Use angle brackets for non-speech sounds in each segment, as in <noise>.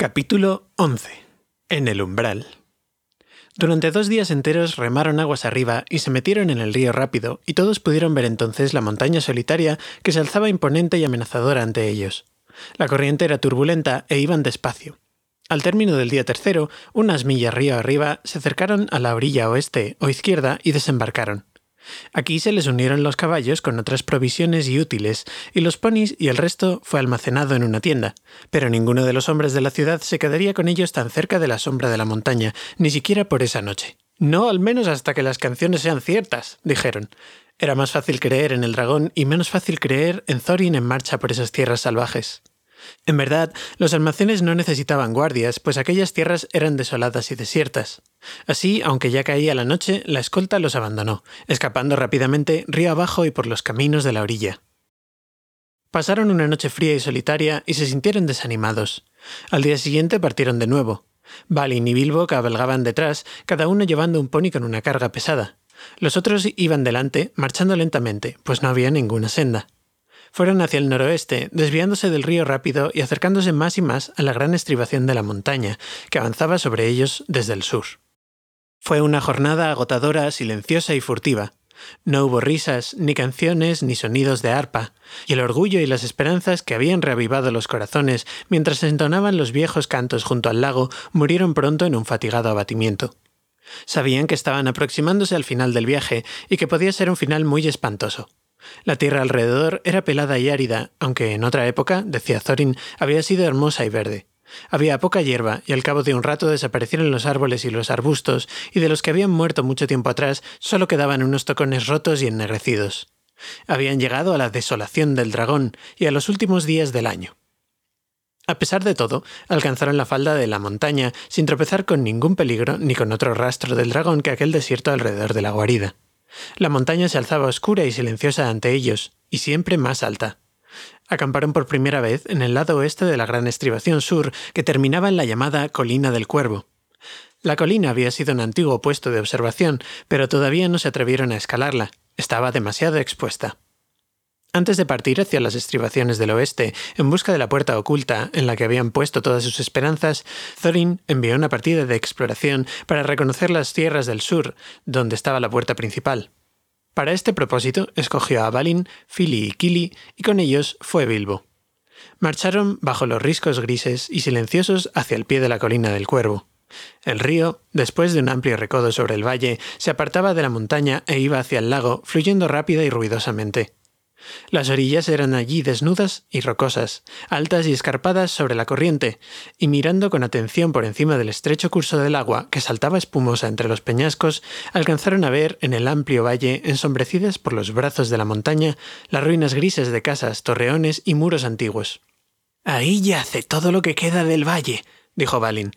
Capítulo 11. En el umbral. Durante dos días enteros remaron aguas arriba y se metieron en el río rápido, y todos pudieron ver entonces la montaña solitaria que se alzaba imponente y amenazadora ante ellos. La corriente era turbulenta e iban despacio. Al término del día tercero, unas millas río arriba, se acercaron a la orilla oeste o izquierda y desembarcaron. Aquí se les unieron los caballos con otras provisiones y útiles, y los ponis y el resto fue almacenado en una tienda, pero ninguno de los hombres de la ciudad se quedaría con ellos tan cerca de la sombra de la montaña, ni siquiera por esa noche. No al menos hasta que las canciones sean ciertas, dijeron. Era más fácil creer en el dragón y menos fácil creer en Thorin en marcha por esas tierras salvajes. En verdad, los almacenes no necesitaban guardias, pues aquellas tierras eran desoladas y desiertas. Así, aunque ya caía la noche, la escolta los abandonó, escapando rápidamente río abajo y por los caminos de la orilla. Pasaron una noche fría y solitaria y se sintieron desanimados. Al día siguiente partieron de nuevo. Balin y Bilbo cabalgaban detrás, cada uno llevando un pony con una carga pesada. Los otros iban delante, marchando lentamente, pues no había ninguna senda fueron hacia el noroeste, desviándose del río rápido y acercándose más y más a la gran estribación de la montaña, que avanzaba sobre ellos desde el sur. Fue una jornada agotadora, silenciosa y furtiva. No hubo risas, ni canciones, ni sonidos de arpa, y el orgullo y las esperanzas que habían reavivado los corazones mientras entonaban los viejos cantos junto al lago murieron pronto en un fatigado abatimiento. Sabían que estaban aproximándose al final del viaje y que podía ser un final muy espantoso. La tierra alrededor era pelada y árida, aunque en otra época, decía Thorin, había sido hermosa y verde. Había poca hierba, y al cabo de un rato desaparecieron los árboles y los arbustos, y de los que habían muerto mucho tiempo atrás solo quedaban unos tocones rotos y ennegrecidos. Habían llegado a la desolación del dragón y a los últimos días del año. A pesar de todo, alcanzaron la falda de la montaña sin tropezar con ningún peligro ni con otro rastro del dragón que aquel desierto alrededor de la guarida. La montaña se alzaba oscura y silenciosa ante ellos, y siempre más alta. Acamparon por primera vez en el lado oeste de la gran estribación sur que terminaba en la llamada Colina del Cuervo. La colina había sido un antiguo puesto de observación, pero todavía no se atrevieron a escalarla. Estaba demasiado expuesta. Antes de partir hacia las estribaciones del oeste, en busca de la puerta oculta en la que habían puesto todas sus esperanzas, Thorin envió una partida de exploración para reconocer las tierras del sur, donde estaba la puerta principal. Para este propósito, escogió a Balin, Fili y Kili, y con ellos fue Bilbo. Marcharon bajo los riscos grises y silenciosos hacia el pie de la colina del Cuervo. El río, después de un amplio recodo sobre el valle, se apartaba de la montaña e iba hacia el lago, fluyendo rápida y ruidosamente. Las orillas eran allí desnudas y rocosas, altas y escarpadas sobre la corriente, y mirando con atención por encima del estrecho curso del agua que saltaba espumosa entre los peñascos, alcanzaron a ver en el amplio valle, ensombrecidas por los brazos de la montaña, las ruinas grises de casas, torreones y muros antiguos. Ahí yace todo lo que queda del valle, dijo Balin.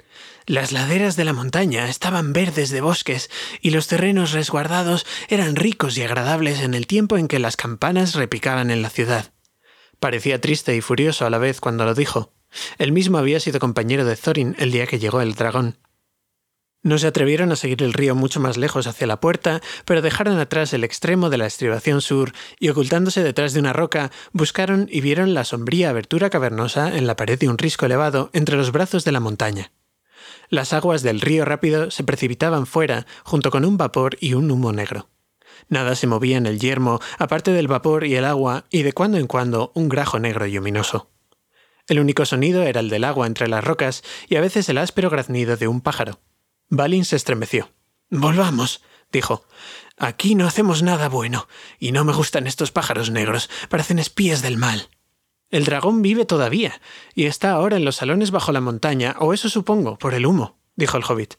Las laderas de la montaña estaban verdes de bosques y los terrenos resguardados eran ricos y agradables en el tiempo en que las campanas repicaban en la ciudad. Parecía triste y furioso a la vez cuando lo dijo. Él mismo había sido compañero de Thorin el día que llegó el dragón. No se atrevieron a seguir el río mucho más lejos hacia la puerta, pero dejaron atrás el extremo de la estribación sur y ocultándose detrás de una roca, buscaron y vieron la sombría abertura cavernosa en la pared de un risco elevado entre los brazos de la montaña. Las aguas del río rápido se precipitaban fuera, junto con un vapor y un humo negro. Nada se movía en el yermo, aparte del vapor y el agua, y de cuando en cuando un grajo negro y luminoso. El único sonido era el del agua entre las rocas y a veces el áspero graznido de un pájaro. Balin se estremeció. Volvamos, dijo. Aquí no hacemos nada bueno, y no me gustan estos pájaros negros, parecen espías del mal. El dragón vive todavía, y está ahora en los salones bajo la montaña, o eso supongo, por el humo, dijo el hobbit.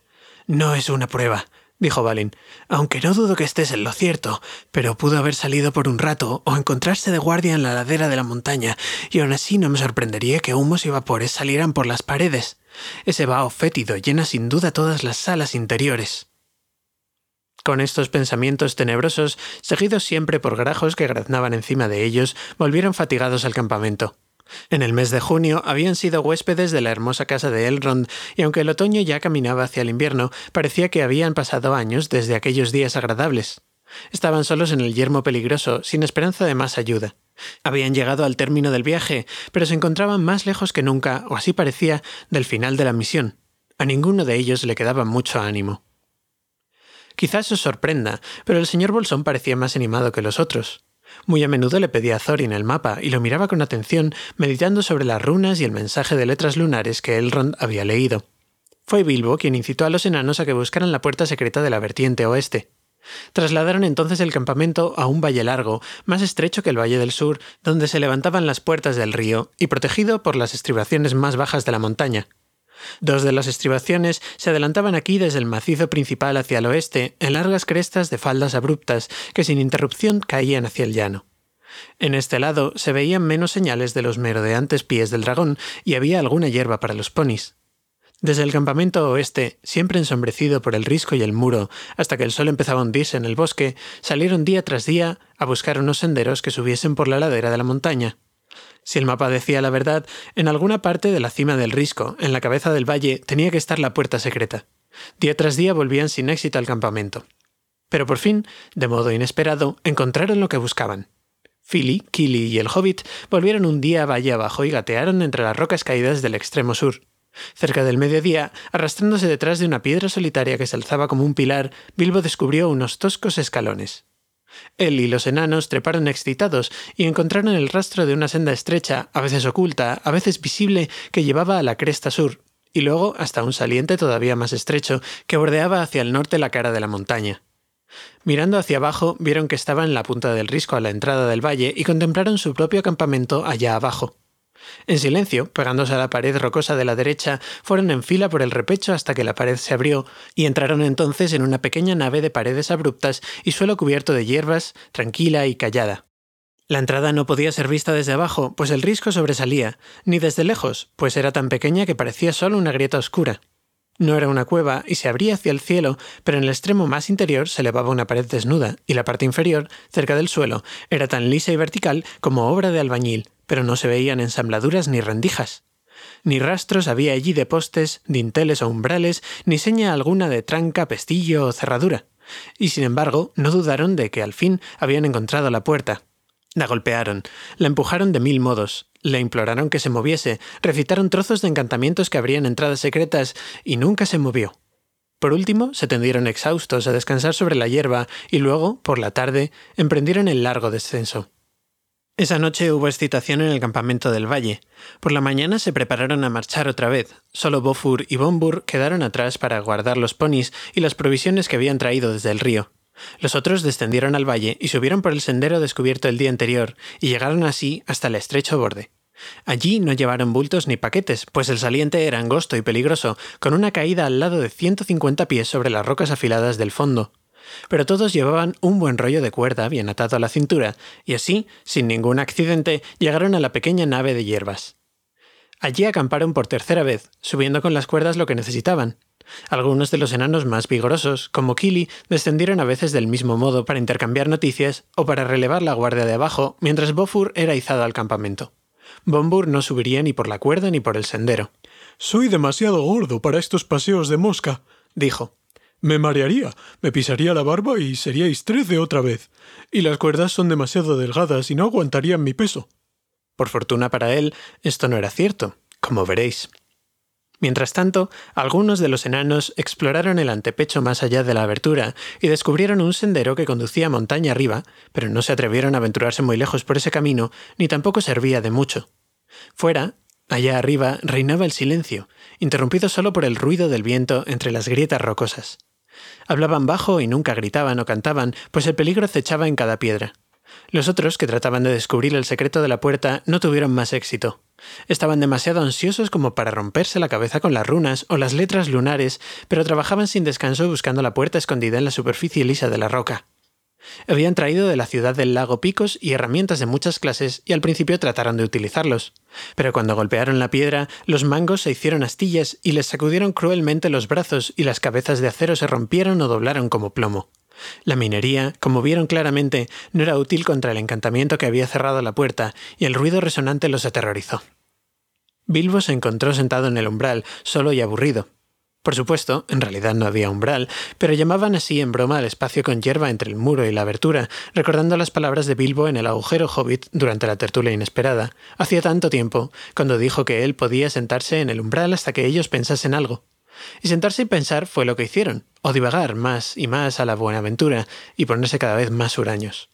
No es una prueba, dijo Balin, aunque no dudo que estés en lo cierto, pero pudo haber salido por un rato o encontrarse de guardia en la ladera de la montaña, y aún así no me sorprendería que humos y vapores salieran por las paredes. Ese vaho fétido llena sin duda todas las salas interiores. Con estos pensamientos tenebrosos, seguidos siempre por grajos que graznaban encima de ellos, volvieron fatigados al campamento. En el mes de junio habían sido huéspedes de la hermosa casa de Elrond, y aunque el otoño ya caminaba hacia el invierno, parecía que habían pasado años desde aquellos días agradables. Estaban solos en el yermo peligroso, sin esperanza de más ayuda. Habían llegado al término del viaje, pero se encontraban más lejos que nunca, o así parecía, del final de la misión. A ninguno de ellos le quedaba mucho ánimo. Quizás os sorprenda, pero el señor Bolsón parecía más animado que los otros. Muy a menudo le pedía a Thorin el mapa y lo miraba con atención, meditando sobre las runas y el mensaje de letras lunares que Elrond había leído. Fue Bilbo quien incitó a los enanos a que buscaran la puerta secreta de la vertiente oeste. Trasladaron entonces el campamento a un valle largo, más estrecho que el valle del sur, donde se levantaban las puertas del río y protegido por las estribaciones más bajas de la montaña. Dos de las estribaciones se adelantaban aquí desde el macizo principal hacia el oeste, en largas crestas de faldas abruptas que sin interrupción caían hacia el llano. En este lado se veían menos señales de los merodeantes pies del dragón y había alguna hierba para los ponis. Desde el campamento oeste, siempre ensombrecido por el risco y el muro, hasta que el sol empezaba a hundirse en el bosque, salieron día tras día a buscar unos senderos que subiesen por la ladera de la montaña. Si el mapa decía la verdad, en alguna parte de la cima del risco, en la cabeza del valle, tenía que estar la puerta secreta. Día tras día volvían sin éxito al campamento. Pero por fin, de modo inesperado, encontraron lo que buscaban. Philly, Killy y el hobbit volvieron un día valle abajo y gatearon entre las rocas caídas del extremo sur. Cerca del mediodía, arrastrándose detrás de una piedra solitaria que se alzaba como un pilar, Bilbo descubrió unos toscos escalones. Él y los enanos treparon excitados y encontraron el rastro de una senda estrecha, a veces oculta, a veces visible, que llevaba a la cresta sur, y luego hasta un saliente todavía más estrecho que bordeaba hacia el norte la cara de la montaña. Mirando hacia abajo, vieron que estaba en la punta del risco a la entrada del valle y contemplaron su propio campamento allá abajo. En silencio, pegándose a la pared rocosa de la derecha, fueron en fila por el repecho hasta que la pared se abrió y entraron entonces en una pequeña nave de paredes abruptas y suelo cubierto de hierbas, tranquila y callada. La entrada no podía ser vista desde abajo, pues el risco sobresalía, ni desde lejos, pues era tan pequeña que parecía solo una grieta oscura. No era una cueva y se abría hacia el cielo, pero en el extremo más interior se elevaba una pared desnuda, y la parte inferior, cerca del suelo, era tan lisa y vertical como obra de albañil, pero no se veían ensambladuras ni rendijas. Ni rastros había allí de postes, dinteles o umbrales, ni seña alguna de tranca, pestillo o cerradura. Y sin embargo, no dudaron de que al fin habían encontrado la puerta. La golpearon, la empujaron de mil modos, le imploraron que se moviese, recitaron trozos de encantamientos que abrían entradas secretas, y nunca se movió. Por último, se tendieron exhaustos a descansar sobre la hierba y luego, por la tarde, emprendieron el largo descenso. Esa noche hubo excitación en el campamento del valle. Por la mañana se prepararon a marchar otra vez. Solo Bofur y Bombur quedaron atrás para guardar los ponis y las provisiones que habían traído desde el río. Los otros descendieron al valle y subieron por el sendero descubierto el día anterior, y llegaron así hasta el estrecho borde. Allí no llevaron bultos ni paquetes, pues el saliente era angosto y peligroso, con una caída al lado de 150 pies sobre las rocas afiladas del fondo pero todos llevaban un buen rollo de cuerda bien atado a la cintura, y así, sin ningún accidente, llegaron a la pequeña nave de hierbas. Allí acamparon por tercera vez, subiendo con las cuerdas lo que necesitaban. Algunos de los enanos más vigorosos, como Kili, descendieron a veces del mismo modo para intercambiar noticias o para relevar la guardia de abajo, mientras Bofur era izado al campamento. Bombur no subiría ni por la cuerda ni por el sendero. Soy demasiado gordo para estos paseos de mosca, dijo. Me marearía, me pisaría la barba y seríais trece otra vez. Y las cuerdas son demasiado delgadas y no aguantarían mi peso. Por fortuna para él, esto no era cierto, como veréis. Mientras tanto, algunos de los enanos exploraron el antepecho más allá de la abertura y descubrieron un sendero que conducía montaña arriba, pero no se atrevieron a aventurarse muy lejos por ese camino, ni tampoco servía de mucho. Fuera, allá arriba, reinaba el silencio, interrumpido solo por el ruido del viento entre las grietas rocosas. Hablaban bajo y nunca gritaban o cantaban, pues el peligro acechaba en cada piedra. Los otros, que trataban de descubrir el secreto de la puerta, no tuvieron más éxito. Estaban demasiado ansiosos como para romperse la cabeza con las runas o las letras lunares, pero trabajaban sin descanso buscando la puerta escondida en la superficie lisa de la roca. Habían traído de la ciudad del lago picos y herramientas de muchas clases y al principio trataron de utilizarlos. Pero cuando golpearon la piedra, los mangos se hicieron astillas y les sacudieron cruelmente los brazos y las cabezas de acero se rompieron o doblaron como plomo. La minería, como vieron claramente, no era útil contra el encantamiento que había cerrado la puerta, y el ruido resonante los aterrorizó. Bilbo se encontró sentado en el umbral, solo y aburrido. Por supuesto, en realidad no había umbral, pero llamaban así en broma al espacio con hierba entre el muro y la abertura, recordando las palabras de Bilbo en el agujero hobbit durante la tertulia inesperada, hacía tanto tiempo, cuando dijo que él podía sentarse en el umbral hasta que ellos pensasen algo. Y sentarse y pensar fue lo que hicieron, o divagar más y más a la buena aventura, y ponerse cada vez más huraños.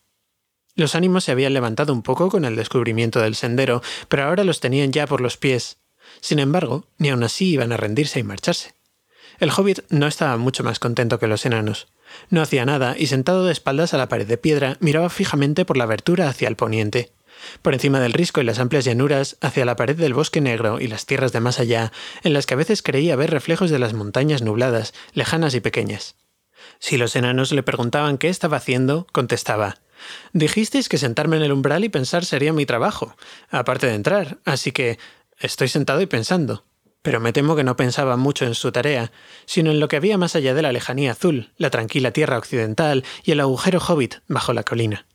Los ánimos se habían levantado un poco con el descubrimiento del sendero, pero ahora los tenían ya por los pies. Sin embargo, ni aun así iban a rendirse y marcharse. El hobbit no estaba mucho más contento que los enanos. No hacía nada y sentado de espaldas a la pared de piedra miraba fijamente por la abertura hacia el poniente. Por encima del risco y las amplias llanuras, hacia la pared del bosque negro y las tierras de más allá, en las que a veces creía ver reflejos de las montañas nubladas, lejanas y pequeñas. Si los enanos le preguntaban qué estaba haciendo, contestaba Dijisteis que sentarme en el umbral y pensar sería mi trabajo, aparte de entrar, así que estoy sentado y pensando pero me temo que no pensaba mucho en su tarea, sino en lo que había más allá de la lejanía azul, la tranquila tierra occidental y el agujero hobbit bajo la colina.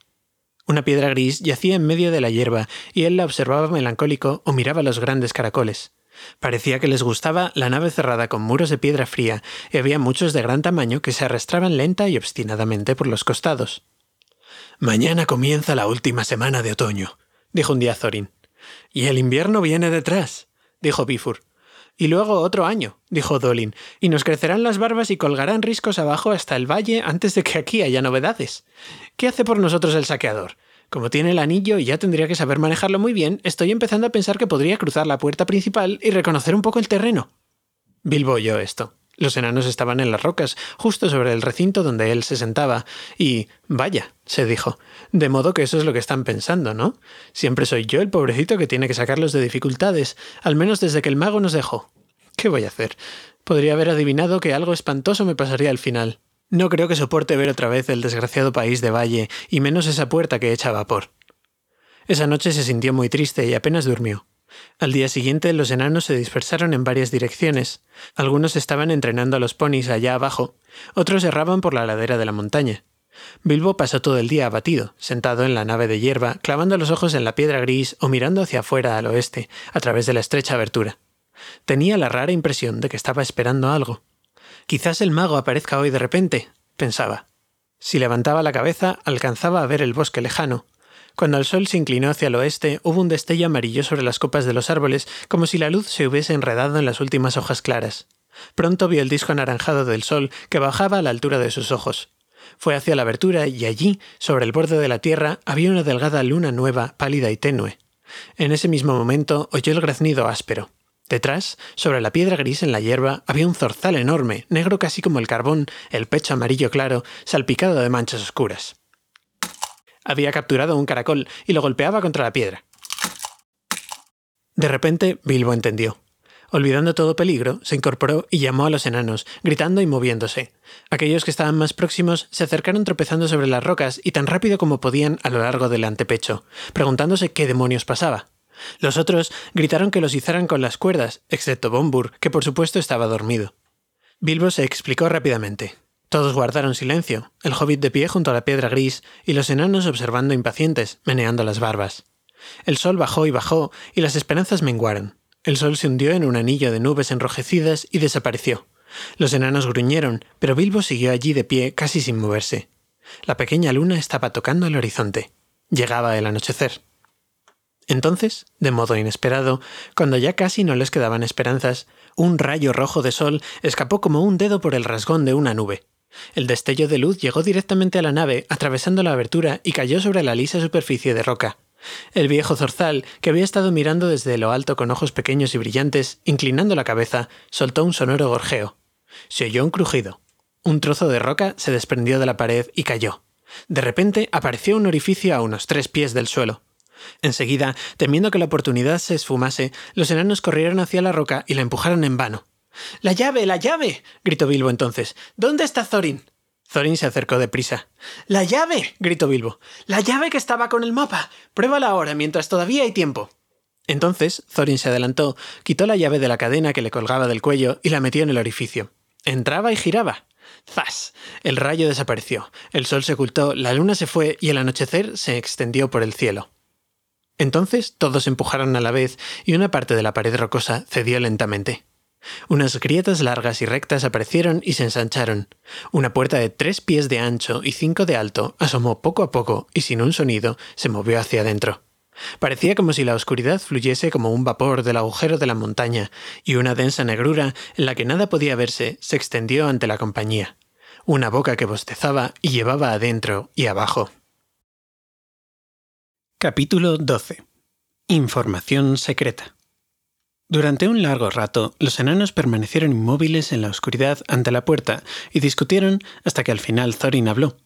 Una piedra gris yacía en medio de la hierba y él la observaba melancólico o miraba los grandes caracoles. Parecía que les gustaba la nave cerrada con muros de piedra fría y había muchos de gran tamaño que se arrastraban lenta y obstinadamente por los costados. Mañana comienza la última semana de otoño, dijo un día Thorin. Y el invierno viene detrás, dijo Bifur. Y luego otro año, dijo Dolin, y nos crecerán las barbas y colgarán riscos abajo hasta el valle antes de que aquí haya novedades. ¿Qué hace por nosotros el saqueador? Como tiene el anillo y ya tendría que saber manejarlo muy bien, estoy empezando a pensar que podría cruzar la puerta principal y reconocer un poco el terreno. Bilbo oyó esto. Los enanos estaban en las rocas, justo sobre el recinto donde él se sentaba, y vaya, se dijo, de modo que eso es lo que están pensando, ¿no? Siempre soy yo el pobrecito que tiene que sacarlos de dificultades, al menos desde que el mago nos dejó. ¿Qué voy a hacer? Podría haber adivinado que algo espantoso me pasaría al final. No creo que soporte ver otra vez el desgraciado país de Valle, y menos esa puerta que echa vapor. Esa noche se sintió muy triste y apenas durmió. Al día siguiente los enanos se dispersaron en varias direcciones. Algunos estaban entrenando a los ponis allá abajo, otros erraban por la ladera de la montaña. Bilbo pasó todo el día abatido, sentado en la nave de hierba, clavando los ojos en la piedra gris o mirando hacia afuera al oeste, a través de la estrecha abertura. Tenía la rara impresión de que estaba esperando algo. Quizás el mago aparezca hoy de repente, pensaba. Si levantaba la cabeza, alcanzaba a ver el bosque lejano, cuando el sol se inclinó hacia el oeste, hubo un destello amarillo sobre las copas de los árboles, como si la luz se hubiese enredado en las últimas hojas claras. Pronto vio el disco anaranjado del sol que bajaba a la altura de sus ojos. Fue hacia la abertura y allí, sobre el borde de la tierra, había una delgada luna nueva, pálida y tenue. En ese mismo momento oyó el graznido áspero. Detrás, sobre la piedra gris en la hierba, había un zorzal enorme, negro casi como el carbón, el pecho amarillo claro, salpicado de manchas oscuras. Había capturado un caracol y lo golpeaba contra la piedra. De repente, Bilbo entendió. Olvidando todo peligro, se incorporó y llamó a los enanos, gritando y moviéndose. Aquellos que estaban más próximos se acercaron tropezando sobre las rocas y tan rápido como podían a lo largo del antepecho, preguntándose qué demonios pasaba. Los otros gritaron que los izaran con las cuerdas, excepto Bombur, que por supuesto estaba dormido. Bilbo se explicó rápidamente. Todos guardaron silencio, el hobbit de pie junto a la piedra gris y los enanos observando impacientes, meneando las barbas. El sol bajó y bajó, y las esperanzas menguaron. El sol se hundió en un anillo de nubes enrojecidas y desapareció. Los enanos gruñeron, pero Bilbo siguió allí de pie casi sin moverse. La pequeña luna estaba tocando el horizonte. Llegaba el anochecer. Entonces, de modo inesperado, cuando ya casi no les quedaban esperanzas, un rayo rojo de sol escapó como un dedo por el rasgón de una nube. El destello de luz llegó directamente a la nave, atravesando la abertura y cayó sobre la lisa superficie de roca. El viejo zorzal, que había estado mirando desde lo alto con ojos pequeños y brillantes, inclinando la cabeza, soltó un sonoro gorjeo. Se oyó un crujido. Un trozo de roca se desprendió de la pared y cayó. De repente apareció un orificio a unos tres pies del suelo. Enseguida, temiendo que la oportunidad se esfumase, los enanos corrieron hacia la roca y la empujaron en vano. ¡La llave! ¡La llave! gritó Bilbo entonces. ¿Dónde está Thorin? Thorin se acercó deprisa. ¡La llave! gritó Bilbo. ¡La llave que estaba con el mapa! Pruébala ahora, mientras todavía hay tiempo. Entonces Thorin se adelantó, quitó la llave de la cadena que le colgaba del cuello y la metió en el orificio. Entraba y giraba. ¡Zas! El rayo desapareció, el sol se ocultó, la luna se fue y el anochecer se extendió por el cielo. Entonces todos empujaron a la vez y una parte de la pared rocosa cedió lentamente. Unas grietas largas y rectas aparecieron y se ensancharon. Una puerta de tres pies de ancho y cinco de alto asomó poco a poco y sin un sonido se movió hacia adentro. Parecía como si la oscuridad fluyese como un vapor del agujero de la montaña, y una densa negrura en la que nada podía verse se extendió ante la compañía. Una boca que bostezaba y llevaba adentro y abajo. Capítulo 12. Información secreta. Durante un largo rato, los enanos permanecieron inmóviles en la oscuridad ante la puerta y discutieron hasta que al final Thorin habló.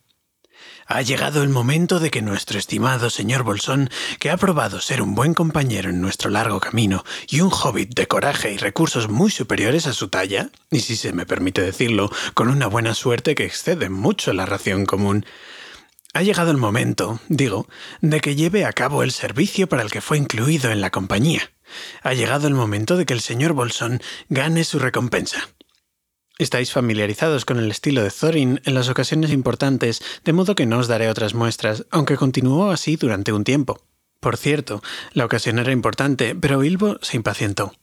Ha llegado el momento de que nuestro estimado señor Bolsón, que ha probado ser un buen compañero en nuestro largo camino y un hobbit de coraje y recursos muy superiores a su talla, y si se me permite decirlo, con una buena suerte que excede mucho la ración común, ha llegado el momento, digo, de que lleve a cabo el servicio para el que fue incluido en la compañía. Ha llegado el momento de que el señor Bolsón gane su recompensa. Estáis familiarizados con el estilo de Thorin en las ocasiones importantes, de modo que no os daré otras muestras, aunque continuó así durante un tiempo. Por cierto, la ocasión era importante, pero Bilbo se impacientó.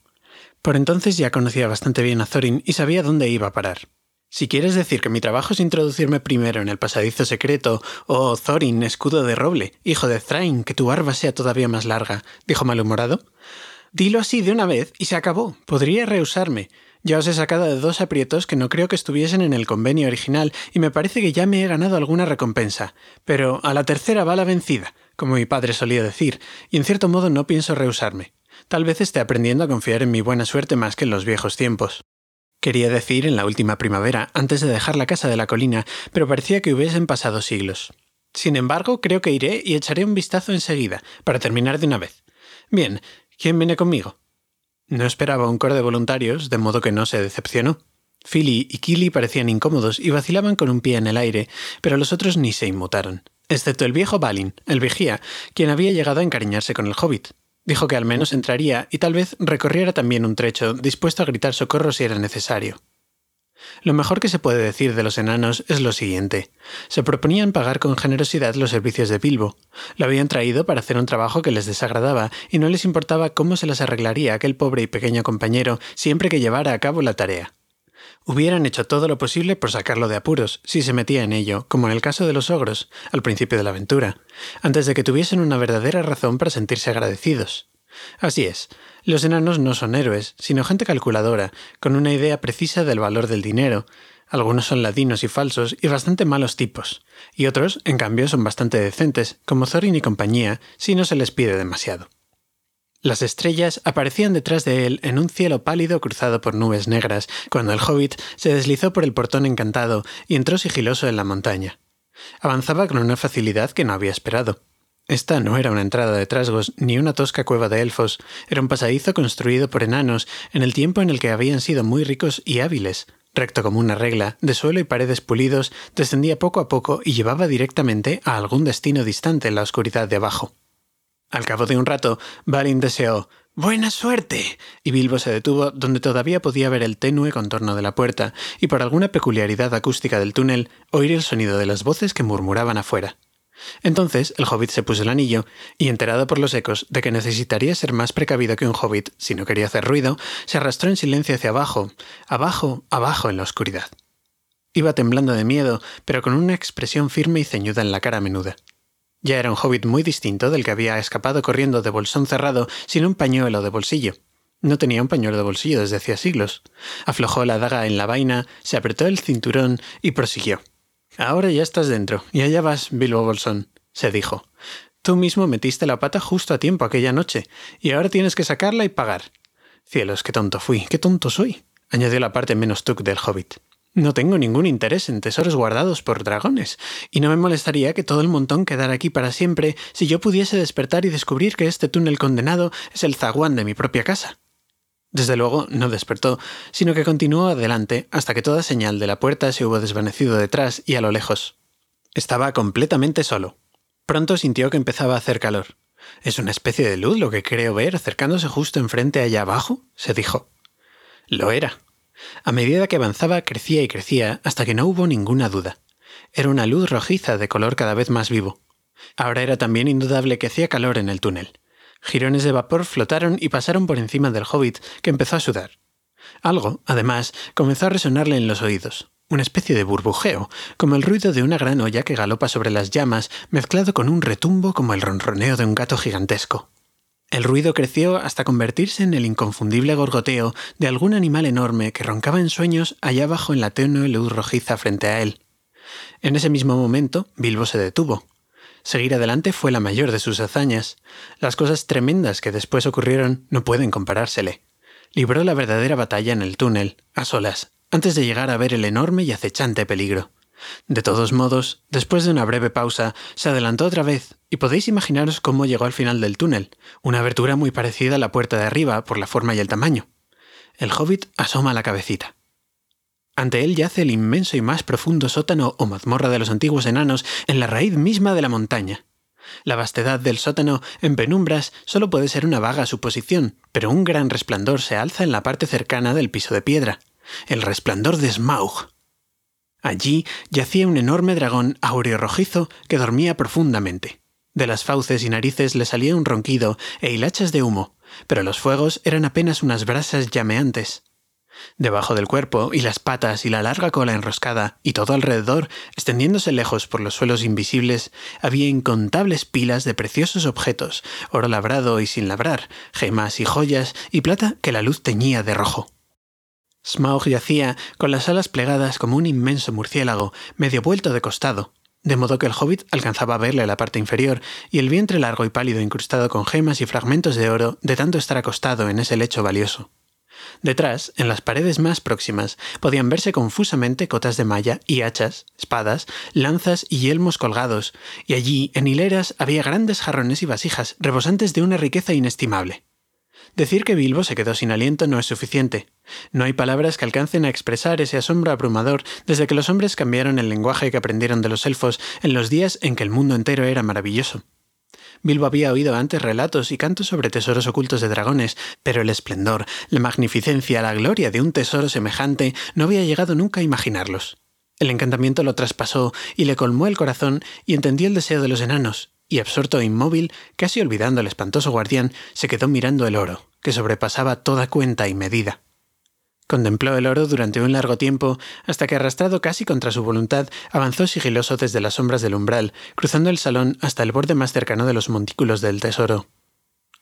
Por entonces ya conocía bastante bien a Thorin y sabía dónde iba a parar. Si quieres decir que mi trabajo es introducirme primero en el pasadizo secreto, oh Thorin, escudo de roble, hijo de Thrain, que tu barba sea todavía más larga, dijo malhumorado. Dilo así de una vez y se acabó. Podría rehusarme. Ya os he sacado de dos aprietos que no creo que estuviesen en el convenio original y me parece que ya me he ganado alguna recompensa. Pero a la tercera va la vencida, como mi padre solía decir, y en cierto modo no pienso rehusarme. Tal vez esté aprendiendo a confiar en mi buena suerte más que en los viejos tiempos. Quería decir en la última primavera, antes de dejar la casa de la colina, pero parecía que hubiesen pasado siglos. Sin embargo, creo que iré y echaré un vistazo enseguida, para terminar de una vez. Bien, ¿quién viene conmigo? No esperaba un coro de voluntarios, de modo que no se decepcionó. Philly y Killy parecían incómodos y vacilaban con un pie en el aire, pero los otros ni se inmutaron, excepto el viejo Balin, el vigía, quien había llegado a encariñarse con el hobbit. Dijo que al menos entraría y tal vez recorriera también un trecho, dispuesto a gritar socorro si era necesario. Lo mejor que se puede decir de los enanos es lo siguiente. Se proponían pagar con generosidad los servicios de Bilbo. Lo habían traído para hacer un trabajo que les desagradaba y no les importaba cómo se las arreglaría aquel pobre y pequeño compañero siempre que llevara a cabo la tarea. Hubieran hecho todo lo posible por sacarlo de apuros, si se metía en ello, como en el caso de los ogros, al principio de la aventura, antes de que tuviesen una verdadera razón para sentirse agradecidos. Así es, los enanos no son héroes, sino gente calculadora, con una idea precisa del valor del dinero. Algunos son ladinos y falsos y bastante malos tipos, y otros, en cambio, son bastante decentes, como Thorin y compañía, si no se les pide demasiado. Las estrellas aparecían detrás de él en un cielo pálido cruzado por nubes negras, cuando el hobbit se deslizó por el portón encantado y entró sigiloso en la montaña. Avanzaba con una facilidad que no había esperado. Esta no era una entrada de trasgos ni una tosca cueva de elfos, era un pasadizo construido por enanos en el tiempo en el que habían sido muy ricos y hábiles. Recto como una regla, de suelo y paredes pulidos, descendía poco a poco y llevaba directamente a algún destino distante en la oscuridad de abajo. Al cabo de un rato, Balin deseó ¡Buena suerte! y Bilbo se detuvo donde todavía podía ver el tenue contorno de la puerta y por alguna peculiaridad acústica del túnel oír el sonido de las voces que murmuraban afuera. Entonces el hobbit se puso el anillo, y enterado por los ecos de que necesitaría ser más precavido que un hobbit si no quería hacer ruido, se arrastró en silencio hacia abajo, abajo, abajo en la oscuridad. Iba temblando de miedo, pero con una expresión firme y ceñuda en la cara menuda. Ya era un hobbit muy distinto del que había escapado corriendo de bolsón cerrado sin un pañuelo de bolsillo. No tenía un pañuelo de bolsillo desde hacía siglos. Aflojó la daga en la vaina, se apretó el cinturón y prosiguió. Ahora ya estás dentro, y allá vas, Bilbo Bolsón, se dijo. Tú mismo metiste la pata justo a tiempo aquella noche, y ahora tienes que sacarla y pagar. Cielos, qué tonto fui, qué tonto soy, añadió la parte menos tuc del hobbit. No tengo ningún interés en tesoros guardados por dragones, y no me molestaría que todo el montón quedara aquí para siempre si yo pudiese despertar y descubrir que este túnel condenado es el zaguán de mi propia casa. Desde luego no despertó, sino que continuó adelante hasta que toda señal de la puerta se hubo desvanecido detrás y a lo lejos. Estaba completamente solo. Pronto sintió que empezaba a hacer calor. ¿Es una especie de luz lo que creo ver acercándose justo enfrente allá abajo? se dijo. Lo era. A medida que avanzaba crecía y crecía hasta que no hubo ninguna duda. Era una luz rojiza de color cada vez más vivo. Ahora era también indudable que hacía calor en el túnel. Jirones de vapor flotaron y pasaron por encima del hobbit, que empezó a sudar. Algo, además, comenzó a resonarle en los oídos, una especie de burbujeo, como el ruido de una gran olla que galopa sobre las llamas, mezclado con un retumbo como el ronroneo de un gato gigantesco. El ruido creció hasta convertirse en el inconfundible gorgoteo de algún animal enorme que roncaba en sueños allá abajo en la tenue luz rojiza frente a él. En ese mismo momento, Bilbo se detuvo. Seguir adelante fue la mayor de sus hazañas. Las cosas tremendas que después ocurrieron no pueden comparársele. Libró la verdadera batalla en el túnel, a solas, antes de llegar a ver el enorme y acechante peligro. De todos modos, después de una breve pausa, se adelantó otra vez, y podéis imaginaros cómo llegó al final del túnel, una abertura muy parecida a la puerta de arriba por la forma y el tamaño. El hobbit asoma la cabecita. Ante él yace el inmenso y más profundo sótano o mazmorra de los antiguos enanos en la raíz misma de la montaña. La vastedad del sótano en penumbras solo puede ser una vaga suposición, pero un gran resplandor se alza en la parte cercana del piso de piedra el resplandor de Smaug. Allí yacía un enorme dragón áureo rojizo que dormía profundamente. De las fauces y narices le salía un ronquido e hilachas de humo, pero los fuegos eran apenas unas brasas llameantes. Debajo del cuerpo y las patas y la larga cola enroscada y todo alrededor, extendiéndose lejos por los suelos invisibles, había incontables pilas de preciosos objetos, oro labrado y sin labrar, gemas y joyas y plata que la luz teñía de rojo. Smaug yacía con las alas plegadas como un inmenso murciélago, medio vuelto de costado, de modo que el hobbit alcanzaba a verle la parte inferior y el vientre largo y pálido incrustado con gemas y fragmentos de oro de tanto estar acostado en ese lecho valioso. Detrás, en las paredes más próximas, podían verse confusamente cotas de malla y hachas, espadas, lanzas y yelmos colgados, y allí, en hileras, había grandes jarrones y vasijas, rebosantes de una riqueza inestimable. Decir que Bilbo se quedó sin aliento no es suficiente. No hay palabras que alcancen a expresar ese asombro abrumador desde que los hombres cambiaron el lenguaje que aprendieron de los elfos en los días en que el mundo entero era maravilloso. Bilbo había oído antes relatos y cantos sobre tesoros ocultos de dragones, pero el esplendor, la magnificencia, la gloria de un tesoro semejante no había llegado nunca a imaginarlos. El encantamiento lo traspasó y le colmó el corazón y entendió el deseo de los enanos, y absorto e inmóvil, casi olvidando al espantoso guardián, se quedó mirando el oro, que sobrepasaba toda cuenta y medida. Contempló el oro durante un largo tiempo, hasta que arrastrado casi contra su voluntad, avanzó sigiloso desde las sombras del umbral, cruzando el salón hasta el borde más cercano de los montículos del tesoro.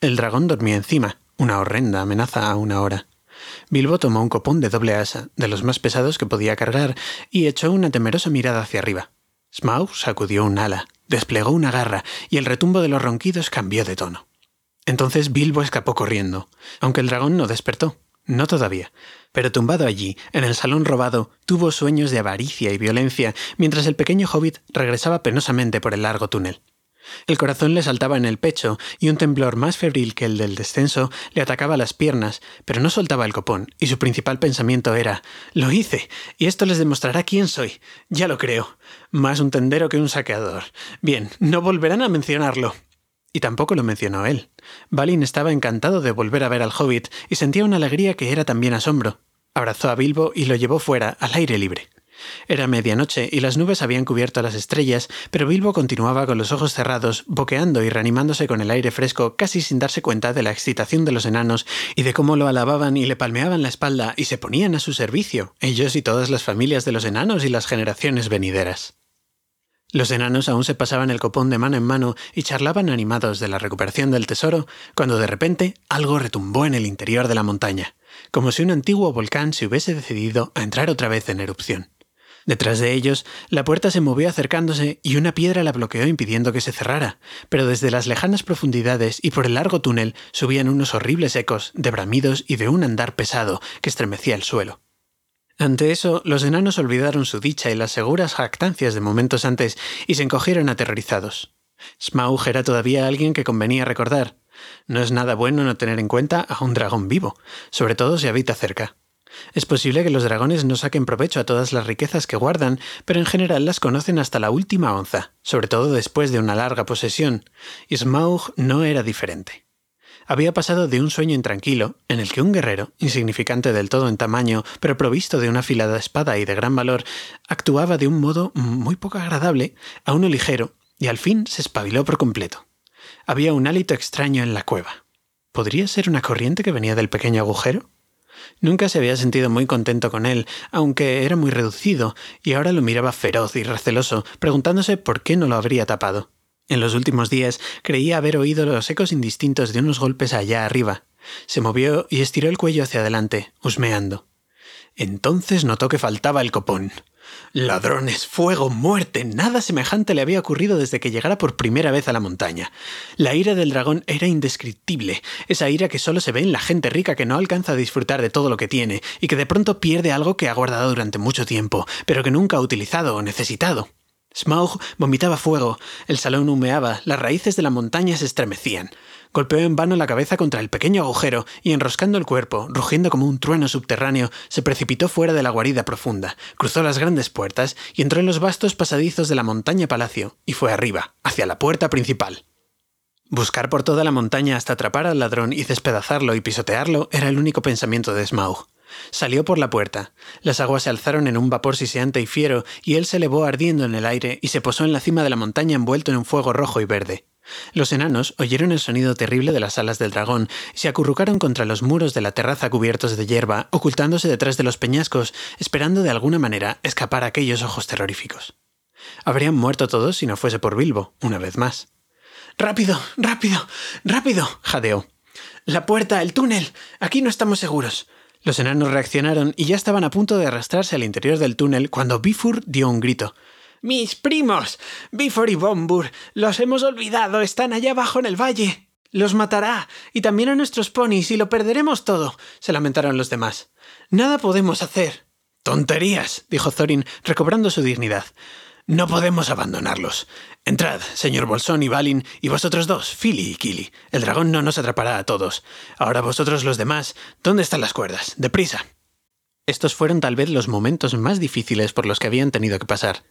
El dragón dormía encima, una horrenda amenaza a una hora. Bilbo tomó un copón de doble asa, de los más pesados que podía cargar, y echó una temerosa mirada hacia arriba. Smaug sacudió un ala, desplegó una garra y el retumbo de los ronquidos cambió de tono. Entonces Bilbo escapó corriendo, aunque el dragón no despertó, no todavía, pero tumbado allí, en el salón robado, tuvo sueños de avaricia y violencia mientras el pequeño hobbit regresaba penosamente por el largo túnel. El corazón le saltaba en el pecho y un temblor más febril que el del descenso le atacaba las piernas, pero no soltaba el copón, y su principal pensamiento era Lo hice, y esto les demostrará quién soy. Ya lo creo. Más un tendero que un saqueador. Bien, no volverán a mencionarlo. Y tampoco lo mencionó él. Balin estaba encantado de volver a ver al hobbit y sentía una alegría que era también asombro. Abrazó a Bilbo y lo llevó fuera, al aire libre. Era medianoche y las nubes habían cubierto las estrellas, pero Bilbo continuaba con los ojos cerrados, boqueando y reanimándose con el aire fresco, casi sin darse cuenta de la excitación de los enanos y de cómo lo alababan y le palmeaban la espalda y se ponían a su servicio, ellos y todas las familias de los enanos y las generaciones venideras. Los enanos aún se pasaban el copón de mano en mano y charlaban animados de la recuperación del tesoro, cuando de repente algo retumbó en el interior de la montaña, como si un antiguo volcán se hubiese decidido a entrar otra vez en erupción. Detrás de ellos, la puerta se movió acercándose y una piedra la bloqueó impidiendo que se cerrara, pero desde las lejanas profundidades y por el largo túnel subían unos horribles ecos de bramidos y de un andar pesado que estremecía el suelo. Ante eso, los enanos olvidaron su dicha y las seguras jactancias de momentos antes y se encogieron aterrorizados. Smaug era todavía alguien que convenía recordar. No es nada bueno no tener en cuenta a un dragón vivo, sobre todo si habita cerca. Es posible que los dragones no saquen provecho a todas las riquezas que guardan, pero en general las conocen hasta la última onza, sobre todo después de una larga posesión, y Smaug no era diferente. Había pasado de un sueño intranquilo, en el que un guerrero, insignificante del todo en tamaño, pero provisto de una afilada espada y de gran valor, actuaba de un modo muy poco agradable, a uno ligero, y al fin se espabiló por completo. Había un hálito extraño en la cueva. ¿Podría ser una corriente que venía del pequeño agujero? Nunca se había sentido muy contento con él, aunque era muy reducido, y ahora lo miraba feroz y receloso, preguntándose por qué no lo habría tapado. En los últimos días creía haber oído los ecos indistintos de unos golpes allá arriba. Se movió y estiró el cuello hacia adelante, husmeando. Entonces notó que faltaba el copón. Ladrones, fuego, muerte, nada semejante le había ocurrido desde que llegara por primera vez a la montaña. La ira del dragón era indescriptible, esa ira que solo se ve en la gente rica que no alcanza a disfrutar de todo lo que tiene y que de pronto pierde algo que ha guardado durante mucho tiempo, pero que nunca ha utilizado o necesitado. Smaug vomitaba fuego, el salón humeaba, las raíces de la montaña se estremecían. Golpeó en vano la cabeza contra el pequeño agujero y enroscando el cuerpo, rugiendo como un trueno subterráneo, se precipitó fuera de la guarida profunda, cruzó las grandes puertas y entró en los vastos pasadizos de la montaña palacio y fue arriba, hacia la puerta principal. Buscar por toda la montaña hasta atrapar al ladrón y despedazarlo y pisotearlo era el único pensamiento de Smaug. Salió por la puerta. Las aguas se alzaron en un vapor siseante y fiero, y él se elevó ardiendo en el aire y se posó en la cima de la montaña envuelto en un fuego rojo y verde. Los enanos oyeron el sonido terrible de las alas del dragón y se acurrucaron contra los muros de la terraza cubiertos de hierba, ocultándose detrás de los peñascos, esperando de alguna manera escapar a aquellos ojos terroríficos. Habrían muerto todos si no fuese por Bilbo, una vez más. Rápido, rápido, rápido, jadeó. La puerta, el túnel. Aquí no estamos seguros. Los enanos reaccionaron y ya estaban a punto de arrastrarse al interior del túnel cuando Bifur dio un grito. Mis primos. Bifur y Bombur. Los hemos olvidado. Están allá abajo en el valle. Los matará. Y también a nuestros ponis y lo perderemos todo. se lamentaron los demás. Nada podemos hacer. Tonterías, dijo Thorin, recobrando su dignidad. No podemos abandonarlos. Entrad, señor Bolsón y Balin, y vosotros dos, Philly y Kili. El dragón no nos atrapará a todos. Ahora vosotros los demás, ¿dónde están las cuerdas? Deprisa. Estos fueron tal vez los momentos más difíciles por los que habían tenido que pasar.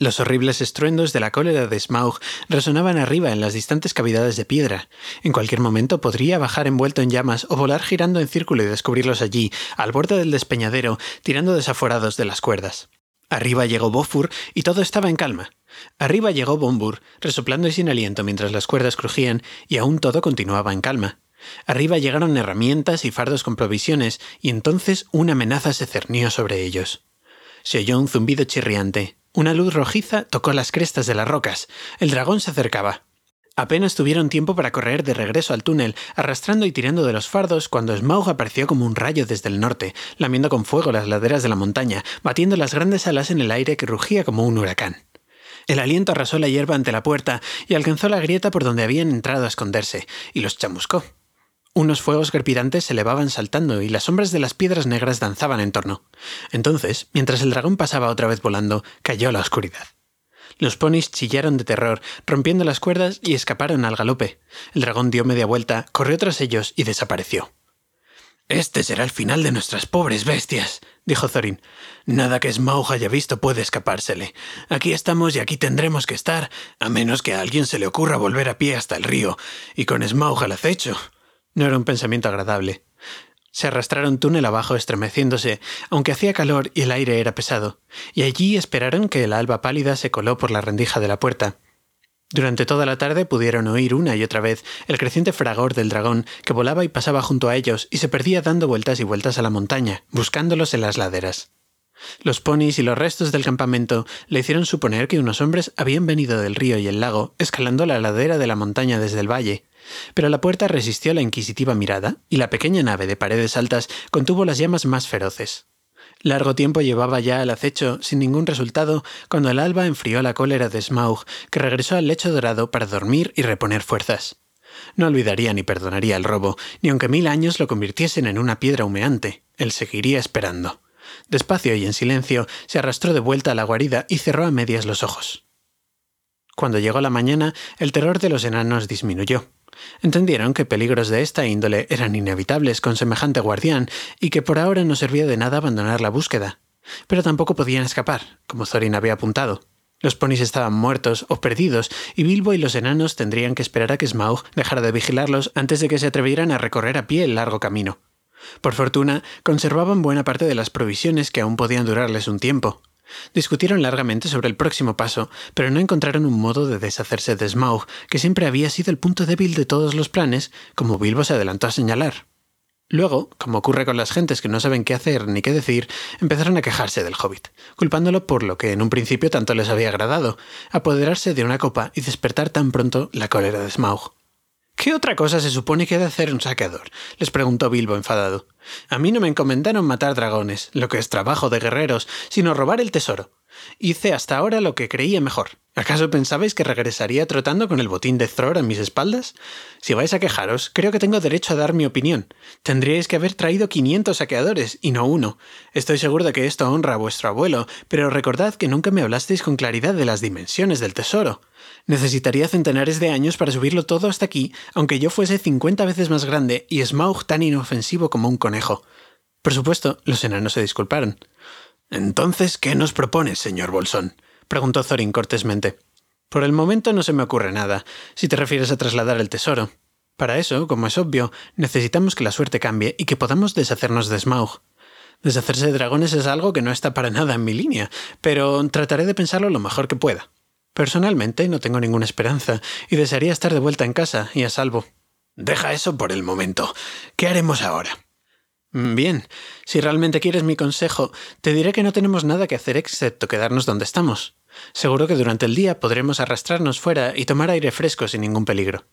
Los horribles estruendos de la cólera de Smaug resonaban arriba en las distantes cavidades de piedra. En cualquier momento podría bajar envuelto en llamas o volar girando en círculo y descubrirlos allí, al borde del despeñadero, tirando desaforados de las cuerdas. Arriba llegó Bofur y todo estaba en calma. Arriba llegó Bombur, resoplando y sin aliento mientras las cuerdas crujían, y aún todo continuaba en calma. Arriba llegaron herramientas y fardos con provisiones, y entonces una amenaza se cernió sobre ellos. Se oyó un zumbido chirriante. Una luz rojiza tocó las crestas de las rocas. El dragón se acercaba. Apenas tuvieron tiempo para correr de regreso al túnel, arrastrando y tirando de los fardos, cuando Smaug apareció como un rayo desde el norte, lamiendo con fuego las laderas de la montaña, batiendo las grandes alas en el aire que rugía como un huracán. El aliento arrasó la hierba ante la puerta y alcanzó la grieta por donde habían entrado a esconderse, y los chamuscó. Unos fuegos crepitantes se elevaban saltando y las sombras de las piedras negras danzaban en torno. Entonces, mientras el dragón pasaba otra vez volando, cayó la oscuridad. Los ponis chillaron de terror, rompiendo las cuerdas y escaparon al galope. El dragón dio media vuelta, corrió tras ellos y desapareció. Este será el final de nuestras pobres bestias, dijo Thorin. Nada que Smaug haya visto puede escapársele. Aquí estamos y aquí tendremos que estar, a menos que a alguien se le ocurra volver a pie hasta el río, y con Smaug al acecho. No era un pensamiento agradable. Se arrastraron túnel abajo estremeciéndose, aunque hacía calor y el aire era pesado, y allí esperaron que el alba pálida se coló por la rendija de la puerta. Durante toda la tarde pudieron oír una y otra vez el creciente fragor del dragón que volaba y pasaba junto a ellos y se perdía dando vueltas y vueltas a la montaña, buscándolos en las laderas. Los ponis y los restos del campamento le hicieron suponer que unos hombres habían venido del río y el lago, escalando la ladera de la montaña desde el valle, pero la puerta resistió la inquisitiva mirada y la pequeña nave de paredes altas contuvo las llamas más feroces. Largo tiempo llevaba ya el acecho sin ningún resultado cuando el alba enfrió la cólera de Smaug, que regresó al lecho dorado para dormir y reponer fuerzas. No olvidaría ni perdonaría el robo, ni aunque mil años lo convirtiesen en una piedra humeante. Él seguiría esperando. Despacio y en silencio se arrastró de vuelta a la guarida y cerró a medias los ojos. Cuando llegó la mañana, el terror de los enanos disminuyó. Entendieron que peligros de esta índole eran inevitables con semejante guardián y que por ahora no servía de nada abandonar la búsqueda. Pero tampoco podían escapar, como Thorin había apuntado. Los ponis estaban muertos o perdidos, y Bilbo y los enanos tendrían que esperar a que Smaug dejara de vigilarlos antes de que se atrevieran a recorrer a pie el largo camino. Por fortuna, conservaban buena parte de las provisiones que aún podían durarles un tiempo. Discutieron largamente sobre el próximo paso, pero no encontraron un modo de deshacerse de Smaug, que siempre había sido el punto débil de todos los planes, como Bilbo se adelantó a señalar. Luego, como ocurre con las gentes que no saben qué hacer ni qué decir, empezaron a quejarse del hobbit, culpándolo por lo que en un principio tanto les había agradado, apoderarse de una copa y despertar tan pronto la cólera de Smaug. ¿Qué otra cosa se supone que ha de hacer un saqueador? les preguntó Bilbo enfadado. A mí no me encomendaron matar dragones, lo que es trabajo de guerreros, sino robar el tesoro. Hice hasta ahora lo que creía mejor. ¿Acaso pensabais que regresaría trotando con el botín de Thror a mis espaldas? Si vais a quejaros, creo que tengo derecho a dar mi opinión. Tendríais que haber traído 500 saqueadores, y no uno. Estoy seguro de que esto honra a vuestro abuelo, pero recordad que nunca me hablasteis con claridad de las dimensiones del tesoro. Necesitaría centenares de años para subirlo todo hasta aquí, aunque yo fuese 50 veces más grande y Smaug tan inofensivo como un conejo. Por supuesto, los enanos se disculparon. Entonces, ¿qué nos propones, señor Bolsón? preguntó Thorin cortésmente. Por el momento no se me ocurre nada, si te refieres a trasladar el tesoro. Para eso, como es obvio, necesitamos que la suerte cambie y que podamos deshacernos de Smaug. Deshacerse de dragones es algo que no está para nada en mi línea, pero trataré de pensarlo lo mejor que pueda. Personalmente no tengo ninguna esperanza y desearía estar de vuelta en casa y a salvo. Deja eso por el momento. ¿Qué haremos ahora? Mm, bien, si realmente quieres mi consejo, te diré que no tenemos nada que hacer excepto quedarnos donde estamos. Seguro que durante el día podremos arrastrarnos fuera y tomar aire fresco sin ningún peligro.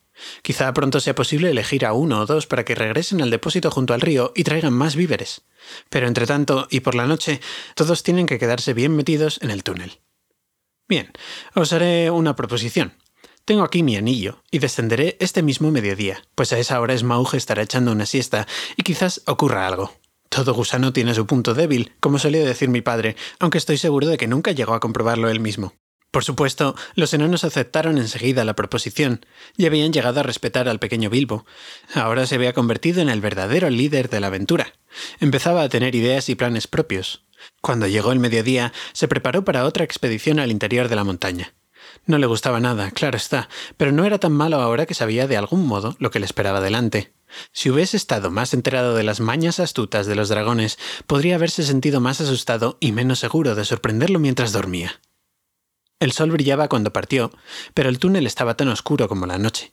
Quizá pronto sea posible elegir a uno o dos para que regresen al depósito junto al río y traigan más víveres. Pero entre tanto, y por la noche, todos tienen que quedarse bien metidos en el túnel. Bien, os haré una proposición. Tengo aquí mi anillo, y descenderé este mismo mediodía, pues a esa hora Smaug estará echando una siesta, y quizás ocurra algo. Todo gusano tiene su punto débil, como solía decir mi padre, aunque estoy seguro de que nunca llegó a comprobarlo él mismo. Por supuesto, los enanos aceptaron enseguida la proposición, y habían llegado a respetar al pequeño Bilbo. Ahora se había convertido en el verdadero líder de la aventura. Empezaba a tener ideas y planes propios. Cuando llegó el mediodía, se preparó para otra expedición al interior de la montaña. No le gustaba nada, claro está, pero no era tan malo ahora que sabía de algún modo lo que le esperaba delante. Si hubiese estado más enterado de las mañas astutas de los dragones, podría haberse sentido más asustado y menos seguro de sorprenderlo mientras dormía. El sol brillaba cuando partió, pero el túnel estaba tan oscuro como la noche.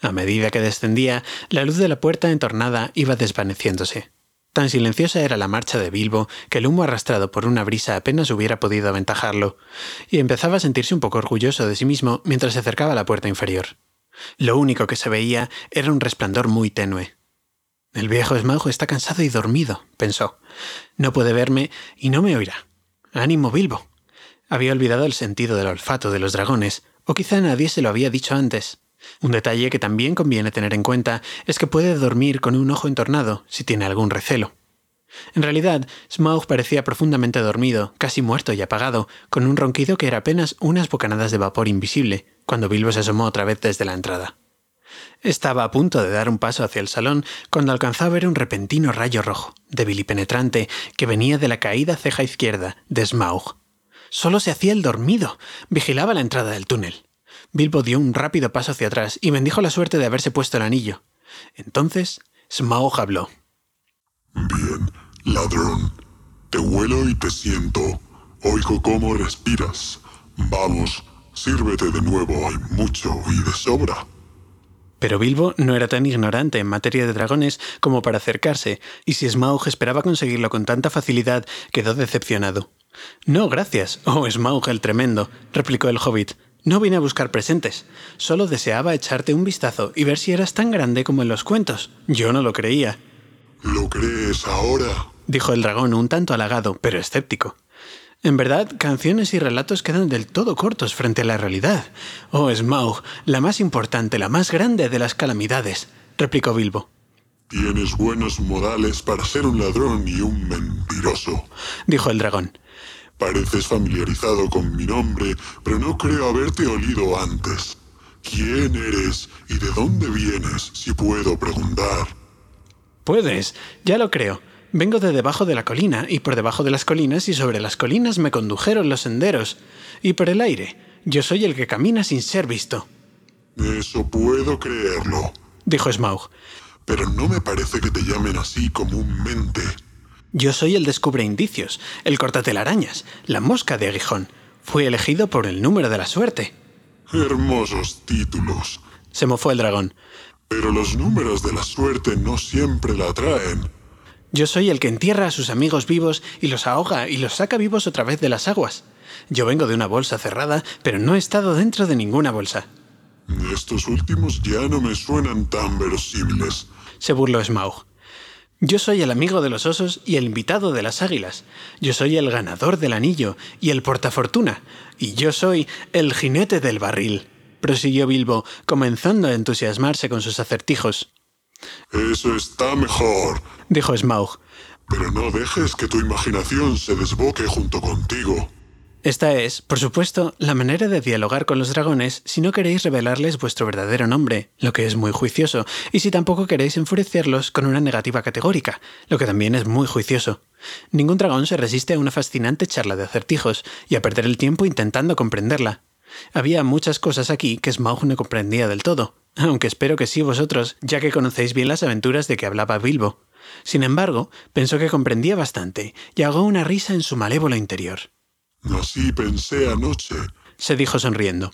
A medida que descendía, la luz de la puerta entornada iba desvaneciéndose. Tan silenciosa era la marcha de Bilbo que el humo arrastrado por una brisa apenas hubiera podido aventajarlo, y empezaba a sentirse un poco orgulloso de sí mismo mientras se acercaba a la puerta inferior. Lo único que se veía era un resplandor muy tenue. El viejo Smaug está cansado y dormido, pensó. No puede verme y no me oirá. Ánimo, Bilbo. Había olvidado el sentido del olfato de los dragones, o quizá nadie se lo había dicho antes. Un detalle que también conviene tener en cuenta es que puede dormir con un ojo entornado si tiene algún recelo. En realidad, Smaug parecía profundamente dormido, casi muerto y apagado, con un ronquido que era apenas unas bocanadas de vapor invisible, cuando Bilbo se asomó otra vez desde la entrada. Estaba a punto de dar un paso hacia el salón cuando alcanzó a ver un repentino rayo rojo, débil y penetrante, que venía de la caída ceja izquierda de Smaug. Solo se hacía el dormido, vigilaba la entrada del túnel. Bilbo dio un rápido paso hacia atrás y bendijo la suerte de haberse puesto el anillo. Entonces, Smaug habló. Bien, ladrón. Te huelo y te siento. Oigo cómo respiras. Vamos, sírvete de nuevo. Hay mucho y de sobra. Pero Bilbo no era tan ignorante en materia de dragones como para acercarse, y si Smaug esperaba conseguirlo con tanta facilidad, quedó decepcionado. No, gracias, oh Smaug el tremendo, replicó el hobbit. No vine a buscar presentes, solo deseaba echarte un vistazo y ver si eras tan grande como en los cuentos. Yo no lo creía. ¿Lo crees ahora? dijo el dragón un tanto halagado, pero escéptico. En verdad, canciones y relatos quedan del todo cortos frente a la realidad. Oh, Smaug, la más importante, la más grande de las calamidades, replicó Bilbo. Tienes buenos modales para ser un ladrón y un mentiroso, dijo el dragón. Pareces familiarizado con mi nombre, pero no creo haberte olido antes. ¿Quién eres y de dónde vienes, si puedo preguntar? Puedes, ya lo creo. Vengo de debajo de la colina, y por debajo de las colinas y sobre las colinas me condujeron los senderos. Y por el aire, yo soy el que camina sin ser visto. Eso puedo creerlo, dijo Smaug. Pero no me parece que te llamen así comúnmente. Yo soy el descubre indicios, el cortatelarañas, la mosca de aguijón. Fui elegido por el número de la suerte. Hermosos títulos. Se mofó el dragón. Pero los números de la suerte no siempre la atraen. Yo soy el que entierra a sus amigos vivos y los ahoga y los saca vivos otra vez de las aguas. Yo vengo de una bolsa cerrada, pero no he estado dentro de ninguna bolsa. Estos últimos ya no me suenan tan verosímiles. Se burló Smaug. Yo soy el amigo de los osos y el invitado de las águilas. Yo soy el ganador del anillo y el portafortuna. Y yo soy el jinete del barril, prosiguió Bilbo, comenzando a entusiasmarse con sus acertijos. Eso está mejor, dijo Smaug. Pero no dejes que tu imaginación se desboque junto contigo. Esta es, por supuesto, la manera de dialogar con los dragones si no queréis revelarles vuestro verdadero nombre, lo que es muy juicioso, y si tampoco queréis enfurecerlos con una negativa categórica, lo que también es muy juicioso. Ningún dragón se resiste a una fascinante charla de acertijos y a perder el tiempo intentando comprenderla. Había muchas cosas aquí que Smaug no comprendía del todo, aunque espero que sí vosotros, ya que conocéis bien las aventuras de que hablaba Bilbo. Sin embargo, pensó que comprendía bastante y ahogó una risa en su malévolo interior. Así pensé anoche, se dijo sonriendo.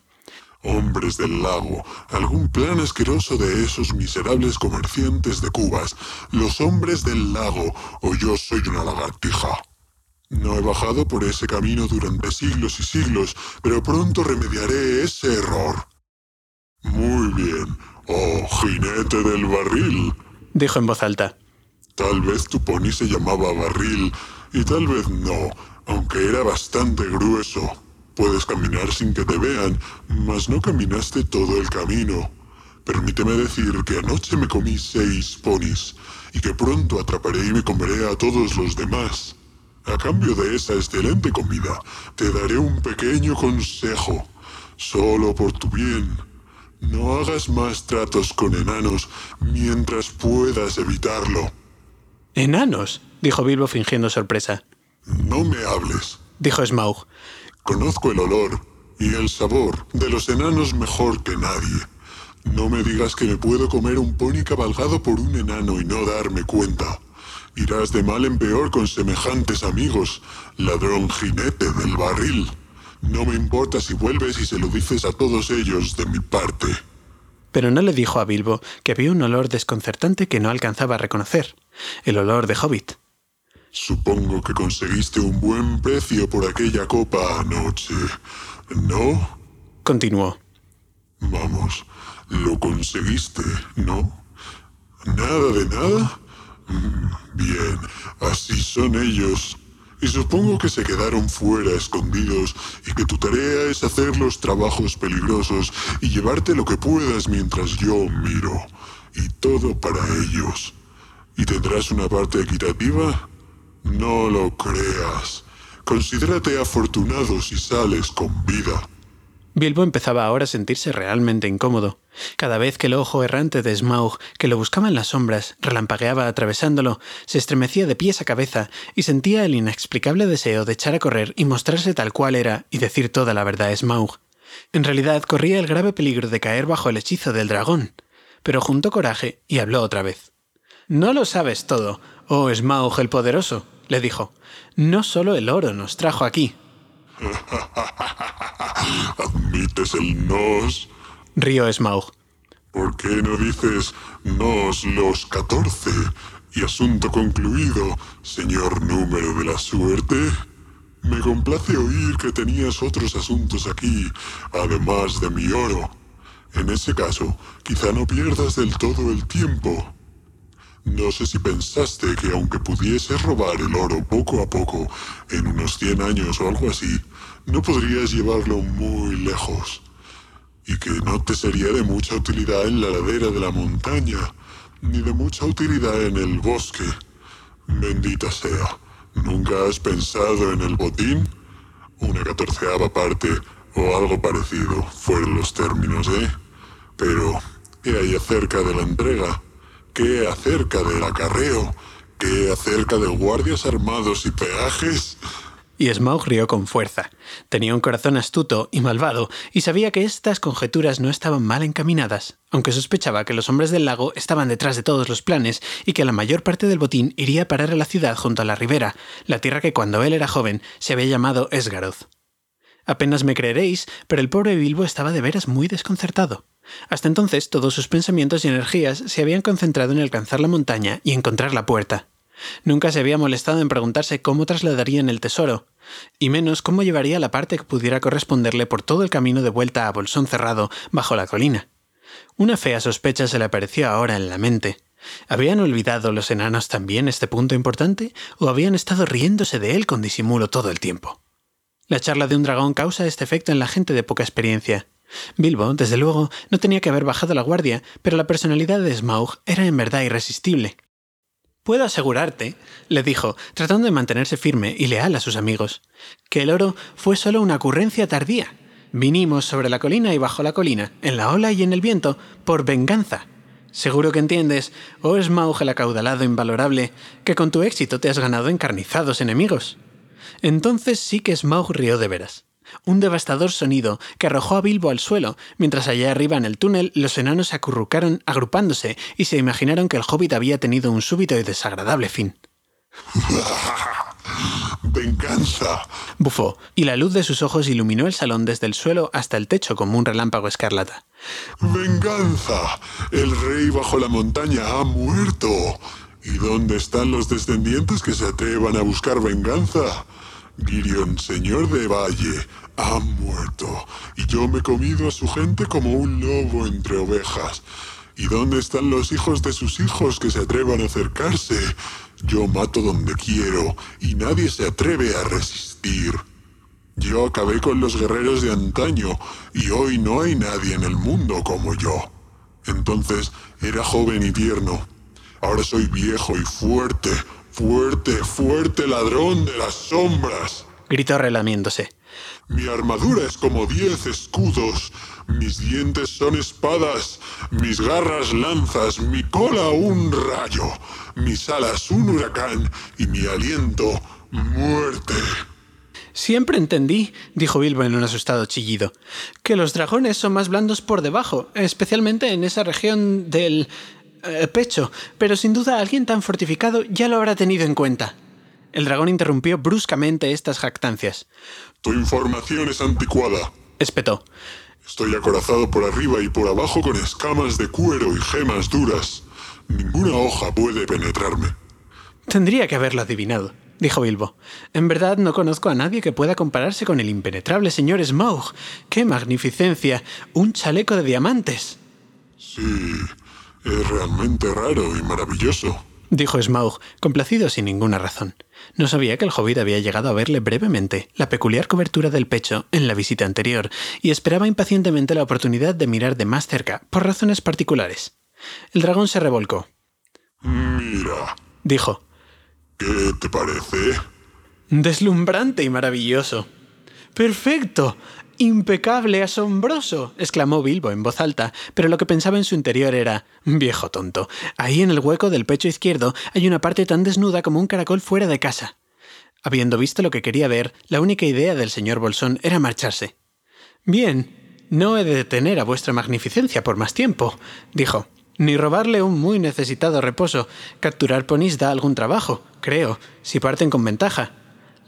Hombres del lago, algún plan asqueroso de esos miserables comerciantes de cubas, los hombres del lago, o yo soy una lagartija. No he bajado por ese camino durante siglos y siglos, pero pronto remediaré ese error. Muy bien, oh jinete del barril, dijo en voz alta. Tal vez tu pony se llamaba barril, y tal vez no, aunque era bastante grueso. Puedes caminar sin que te vean, mas no caminaste todo el camino. Permíteme decir que anoche me comí seis ponis y que pronto atraparé y me comeré a todos los demás. A cambio de esa excelente comida, te daré un pequeño consejo, solo por tu bien. No hagas más tratos con enanos mientras puedas evitarlo. ¿Enanos? dijo Bilbo fingiendo sorpresa. No me hables, dijo Smaug. Conozco el olor y el sabor de los enanos mejor que nadie. No me digas que me puedo comer un pony cabalgado por un enano y no darme cuenta. Irás de mal en peor con semejantes amigos, ladrón jinete del barril. No me importa si vuelves y se lo dices a todos ellos de mi parte. Pero no le dijo a Bilbo que había un olor desconcertante que no alcanzaba a reconocer, el olor de Hobbit. Supongo que conseguiste un buen precio por aquella copa anoche, ¿no? Continuó. Vamos, lo conseguiste, ¿no? ¿Nada de nada? Mm, bien, así son ellos. Y supongo que se quedaron fuera escondidos y que tu tarea es hacer los trabajos peligrosos y llevarte lo que puedas mientras yo miro. Y todo para ellos. ¿Y tendrás una parte equitativa? No lo creas. Considérate afortunado si sales con vida. Bilbo empezaba ahora a sentirse realmente incómodo. Cada vez que el ojo errante de Smaug, que lo buscaba en las sombras, relampagueaba atravesándolo, se estremecía de pies a cabeza y sentía el inexplicable deseo de echar a correr y mostrarse tal cual era y decir toda la verdad a Smaug. En realidad corría el grave peligro de caer bajo el hechizo del dragón, pero juntó coraje y habló otra vez. No lo sabes todo, oh Smaug el poderoso le dijo. No solo el oro nos trajo aquí. ¿Admites el nos? Río Smaug. ¿Por qué no dices nos los catorce? Y asunto concluido, señor número de la suerte. Me complace oír que tenías otros asuntos aquí, además de mi oro. En ese caso, quizá no pierdas del todo el tiempo. No sé si pensaste que aunque pudiese robar el oro poco a poco, en unos 100 años o algo así, no podrías llevarlo muy lejos. Y que no te sería de mucha utilidad en la ladera de la montaña, ni de mucha utilidad en el bosque. Bendita sea, ¿nunca has pensado en el botín? Una catorceava parte o algo parecido fueron los términos, ¿eh? Pero, ¿qué hay acerca de la entrega? ¿Qué acerca del acarreo? ¿Qué acerca de guardias armados y peajes? Y Smaug rió con fuerza. Tenía un corazón astuto y malvado, y sabía que estas conjeturas no estaban mal encaminadas, aunque sospechaba que los hombres del lago estaban detrás de todos los planes y que la mayor parte del botín iría a parar a la ciudad junto a la ribera, la tierra que cuando él era joven se había llamado Esgaroth. Apenas me creeréis, pero el pobre Bilbo estaba de veras muy desconcertado. Hasta entonces todos sus pensamientos y energías se habían concentrado en alcanzar la montaña y encontrar la puerta. Nunca se había molestado en preguntarse cómo trasladarían el tesoro, y menos cómo llevaría la parte que pudiera corresponderle por todo el camino de vuelta a Bolsón Cerrado bajo la colina. Una fea sospecha se le apareció ahora en la mente. ¿Habían olvidado los enanos también este punto importante o habían estado riéndose de él con disimulo todo el tiempo? La charla de un dragón causa este efecto en la gente de poca experiencia. Bilbo, desde luego, no tenía que haber bajado la guardia, pero la personalidad de Smaug era en verdad irresistible. Puedo asegurarte, le dijo, tratando de mantenerse firme y leal a sus amigos, que el oro fue solo una ocurrencia tardía. Vinimos sobre la colina y bajo la colina, en la ola y en el viento, por venganza. Seguro que entiendes, oh Smaug el acaudalado invalorable, que con tu éxito te has ganado encarnizados enemigos. Entonces sí que Smaug rió de veras un devastador sonido que arrojó a Bilbo al suelo, mientras allá arriba en el túnel los enanos se acurrucaron agrupándose y se imaginaron que el hobbit había tenido un súbito y desagradable fin. <laughs> ¡Venganza! bufó, y la luz de sus ojos iluminó el salón desde el suelo hasta el techo como un relámpago escarlata. ¡Venganza! El rey bajo la montaña ha muerto. ¿Y dónde están los descendientes que se atrevan a buscar venganza? Girion, señor de Valle, ha muerto, y yo me he comido a su gente como un lobo entre ovejas. ¿Y dónde están los hijos de sus hijos que se atrevan a acercarse? Yo mato donde quiero, y nadie se atreve a resistir. Yo acabé con los guerreros de antaño, y hoy no hay nadie en el mundo como yo. Entonces era joven y tierno. Ahora soy viejo y fuerte, Fuerte, fuerte ladrón de las sombras. Gritó relamiéndose. Mi armadura es como diez escudos, mis dientes son espadas, mis garras lanzas, mi cola un rayo, mis alas un huracán y mi aliento muerte. Siempre entendí, dijo Bilbo en un asustado chillido, que los dragones son más blandos por debajo, especialmente en esa región del eh, pecho, pero sin duda alguien tan fortificado ya lo habrá tenido en cuenta. El dragón interrumpió bruscamente estas jactancias. Tu información es anticuada, espetó. Estoy acorazado por arriba y por abajo con escamas de cuero y gemas duras. Ninguna hoja puede penetrarme. Tendría que haberlo adivinado, dijo Bilbo. En verdad no conozco a nadie que pueda compararse con el impenetrable señor Smaug. ¡Qué magnificencia! ¡Un chaleco de diamantes! Sí, es realmente raro y maravilloso, dijo Smaug, complacido sin ninguna razón. No sabía que el hobbit había llegado a verle brevemente la peculiar cobertura del pecho en la visita anterior, y esperaba impacientemente la oportunidad de mirar de más cerca, por razones particulares. El dragón se revolcó. Mira, dijo. ¿Qué te parece? Deslumbrante y maravilloso. Perfecto. Impecable, asombroso, exclamó Bilbo en voz alta, pero lo que pensaba en su interior era viejo tonto. Ahí en el hueco del pecho izquierdo hay una parte tan desnuda como un caracol fuera de casa. Habiendo visto lo que quería ver, la única idea del señor Bolsón era marcharse. Bien, no he de detener a vuestra magnificencia por más tiempo, dijo. Ni robarle un muy necesitado reposo. Capturar ponis da algún trabajo, creo, si parten con ventaja.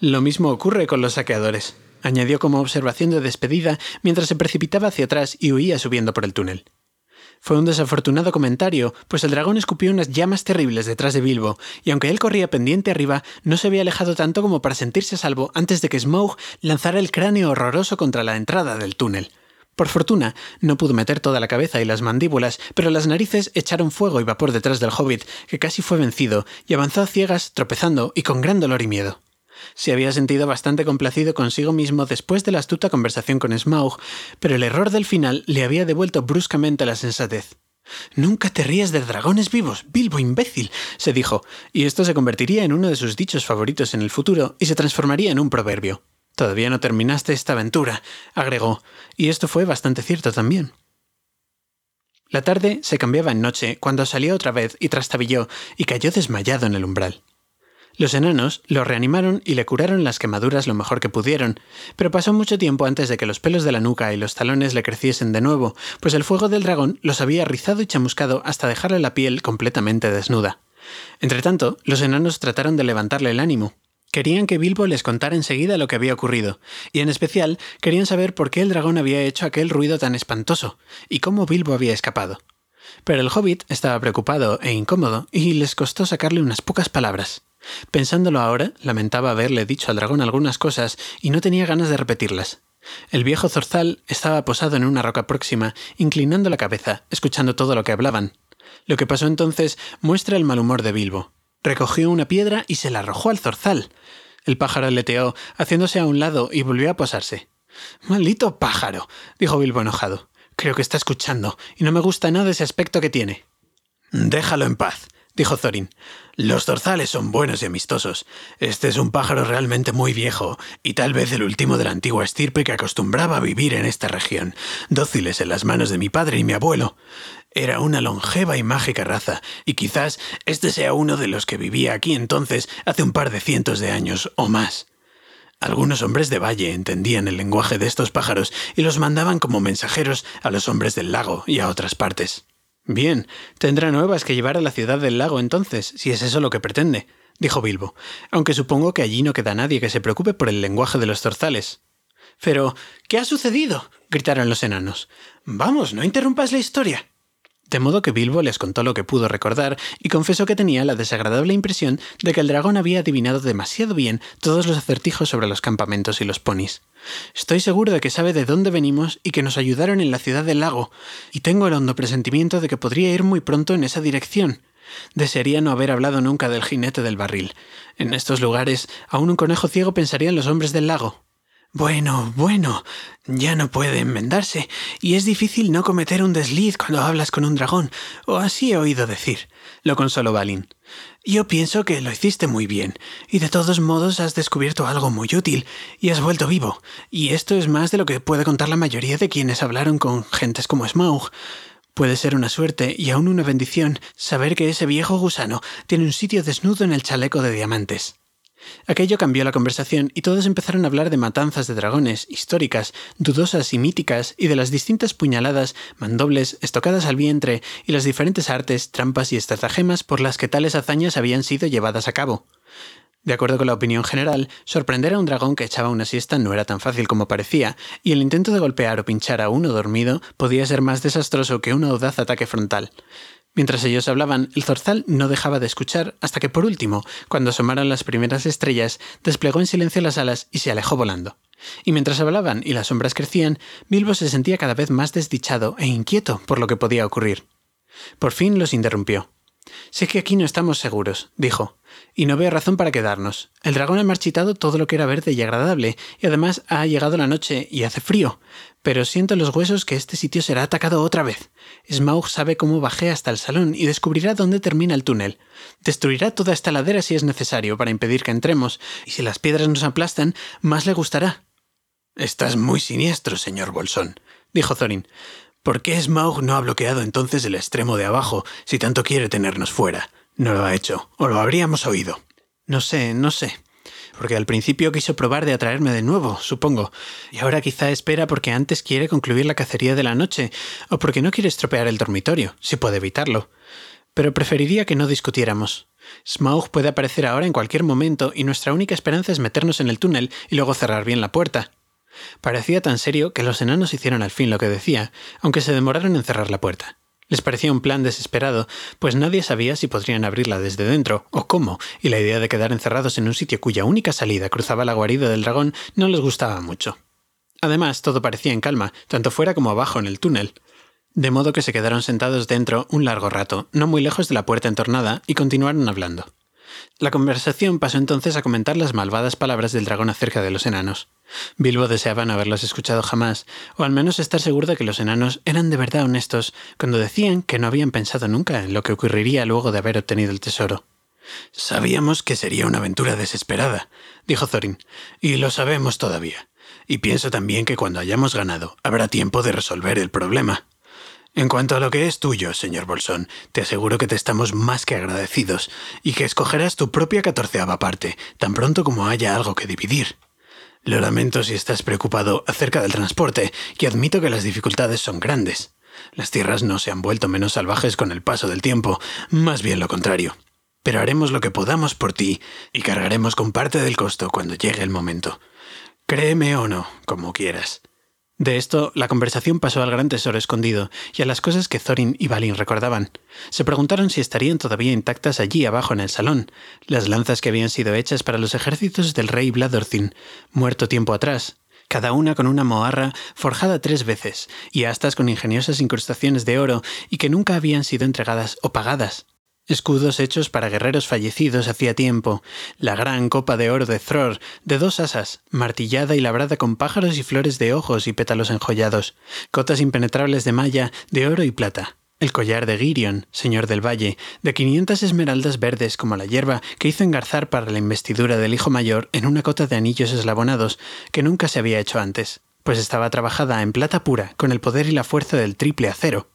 Lo mismo ocurre con los saqueadores añadió como observación de despedida mientras se precipitaba hacia atrás y huía subiendo por el túnel. Fue un desafortunado comentario, pues el dragón escupió unas llamas terribles detrás de Bilbo, y aunque él corría pendiente arriba, no se había alejado tanto como para sentirse salvo antes de que Smaug lanzara el cráneo horroroso contra la entrada del túnel. Por fortuna, no pudo meter toda la cabeza y las mandíbulas, pero las narices echaron fuego y vapor detrás del hobbit, que casi fue vencido, y avanzó a ciegas, tropezando y con gran dolor y miedo. Se había sentido bastante complacido consigo mismo después de la astuta conversación con Smaug, pero el error del final le había devuelto bruscamente la sensatez. Nunca te ríes de dragones vivos, Bilbo imbécil, se dijo, y esto se convertiría en uno de sus dichos favoritos en el futuro y se transformaría en un proverbio. Todavía no terminaste esta aventura, agregó, y esto fue bastante cierto también. La tarde se cambiaba en noche cuando salió otra vez y trastabilló y cayó desmayado en el umbral. Los enanos lo reanimaron y le curaron las quemaduras lo mejor que pudieron, pero pasó mucho tiempo antes de que los pelos de la nuca y los talones le creciesen de nuevo, pues el fuego del dragón los había rizado y chamuscado hasta dejarle la piel completamente desnuda. Entretanto, los enanos trataron de levantarle el ánimo. Querían que Bilbo les contara enseguida lo que había ocurrido, y en especial querían saber por qué el dragón había hecho aquel ruido tan espantoso, y cómo Bilbo había escapado. Pero el hobbit estaba preocupado e incómodo, y les costó sacarle unas pocas palabras. Pensándolo ahora, lamentaba haberle dicho al dragón algunas cosas y no tenía ganas de repetirlas. El viejo zorzal estaba posado en una roca próxima, inclinando la cabeza, escuchando todo lo que hablaban. Lo que pasó entonces muestra el mal humor de Bilbo. Recogió una piedra y se la arrojó al zorzal. El pájaro leteó, haciéndose a un lado, y volvió a posarse. Maldito pájaro, dijo Bilbo enojado. Creo que está escuchando, y no me gusta nada ese aspecto que tiene. Déjalo en paz, dijo Thorin. Los zorzales son buenos y amistosos. Este es un pájaro realmente muy viejo, y tal vez el último de la antigua estirpe que acostumbraba a vivir en esta región, dóciles en las manos de mi padre y mi abuelo. Era una longeva y mágica raza, y quizás este sea uno de los que vivía aquí entonces hace un par de cientos de años o más. Algunos hombres de valle entendían el lenguaje de estos pájaros y los mandaban como mensajeros a los hombres del lago y a otras partes. Bien, tendrá nuevas que llevar a la ciudad del lago entonces, si es eso lo que pretende, dijo Bilbo, aunque supongo que allí no queda nadie que se preocupe por el lenguaje de los zorzales. Pero, ¿qué ha sucedido? gritaron los enanos. Vamos, no interrumpas la historia. De modo que Bilbo les contó lo que pudo recordar y confesó que tenía la desagradable impresión de que el dragón había adivinado demasiado bien todos los acertijos sobre los campamentos y los ponis. Estoy seguro de que sabe de dónde venimos y que nos ayudaron en la ciudad del lago, y tengo el hondo presentimiento de que podría ir muy pronto en esa dirección. Desearía no haber hablado nunca del jinete del barril. En estos lugares, aún un conejo ciego pensaría en los hombres del lago. Bueno, bueno, ya no puede enmendarse, y es difícil no cometer un desliz cuando hablas con un dragón, o así he oído decir, lo consoló Balin. Yo pienso que lo hiciste muy bien, y de todos modos has descubierto algo muy útil, y has vuelto vivo, y esto es más de lo que puede contar la mayoría de quienes hablaron con gentes como Smaug. Puede ser una suerte y aún una bendición saber que ese viejo gusano tiene un sitio desnudo en el chaleco de diamantes. Aquello cambió la conversación y todos empezaron a hablar de matanzas de dragones, históricas, dudosas y míticas, y de las distintas puñaladas, mandobles, estocadas al vientre, y las diferentes artes, trampas y estratagemas por las que tales hazañas habían sido llevadas a cabo. De acuerdo con la opinión general, sorprender a un dragón que echaba una siesta no era tan fácil como parecía, y el intento de golpear o pinchar a uno dormido podía ser más desastroso que un audaz ataque frontal. Mientras ellos hablaban, el zorzal no dejaba de escuchar hasta que por último, cuando asomaron las primeras estrellas, desplegó en silencio las alas y se alejó volando. Y mientras hablaban y las sombras crecían, Bilbo se sentía cada vez más desdichado e inquieto por lo que podía ocurrir. Por fin los interrumpió. Sé que aquí no estamos seguros, dijo, y no veo razón para quedarnos. El dragón ha marchitado todo lo que era verde y agradable, y además ha llegado la noche y hace frío, pero siento en los huesos que este sitio será atacado otra vez. Smaug sabe cómo bajé hasta el salón y descubrirá dónde termina el túnel. Destruirá toda esta ladera si es necesario para impedir que entremos, y si las piedras nos aplastan, más le gustará. Estás muy siniestro, señor Bolsón, dijo Thorin. ¿Por qué Smaug no ha bloqueado entonces el extremo de abajo si tanto quiere tenernos fuera? No lo ha hecho, o lo habríamos oído. No sé, no sé. Porque al principio quiso probar de atraerme de nuevo, supongo, y ahora quizá espera porque antes quiere concluir la cacería de la noche, o porque no quiere estropear el dormitorio, si puede evitarlo. Pero preferiría que no discutiéramos. Smaug puede aparecer ahora en cualquier momento y nuestra única esperanza es meternos en el túnel y luego cerrar bien la puerta. Parecía tan serio que los enanos hicieron al fin lo que decía, aunque se demoraron en cerrar la puerta. Les parecía un plan desesperado, pues nadie sabía si podrían abrirla desde dentro o cómo, y la idea de quedar encerrados en un sitio cuya única salida cruzaba la guarida del dragón no les gustaba mucho. Además, todo parecía en calma, tanto fuera como abajo en el túnel. De modo que se quedaron sentados dentro un largo rato, no muy lejos de la puerta entornada, y continuaron hablando. La conversación pasó entonces a comentar las malvadas palabras del dragón acerca de los enanos. Bilbo deseaba no haberlos escuchado jamás, o al menos estar seguro de que los enanos eran de verdad honestos cuando decían que no habían pensado nunca en lo que ocurriría luego de haber obtenido el tesoro. Sabíamos que sería una aventura desesperada, dijo Thorin, y lo sabemos todavía. Y pienso también que cuando hayamos ganado habrá tiempo de resolver el problema. En cuanto a lo que es tuyo, señor Bolsón, te aseguro que te estamos más que agradecidos y que escogerás tu propia catorceava parte tan pronto como haya algo que dividir. Lo lamento si estás preocupado acerca del transporte y admito que las dificultades son grandes. Las tierras no se han vuelto menos salvajes con el paso del tiempo, más bien lo contrario. pero haremos lo que podamos por ti y cargaremos con parte del costo cuando llegue el momento. Créeme o no, como quieras. De esto, la conversación pasó al gran tesoro escondido y a las cosas que Thorin y Balin recordaban. Se preguntaron si estarían todavía intactas allí abajo en el salón, las lanzas que habían sido hechas para los ejércitos del rey Bladorthin, muerto tiempo atrás, cada una con una moarra forjada tres veces y astas con ingeniosas incrustaciones de oro y que nunca habían sido entregadas o pagadas. Escudos hechos para guerreros fallecidos hacía tiempo, la gran copa de oro de Thror, de dos asas, martillada y labrada con pájaros y flores de ojos y pétalos enjollados, cotas impenetrables de malla, de oro y plata, el collar de Girion, señor del valle, de quinientas esmeraldas verdes como la hierba que hizo engarzar para la investidura del hijo mayor en una cota de anillos eslabonados que nunca se había hecho antes, pues estaba trabajada en plata pura con el poder y la fuerza del triple acero,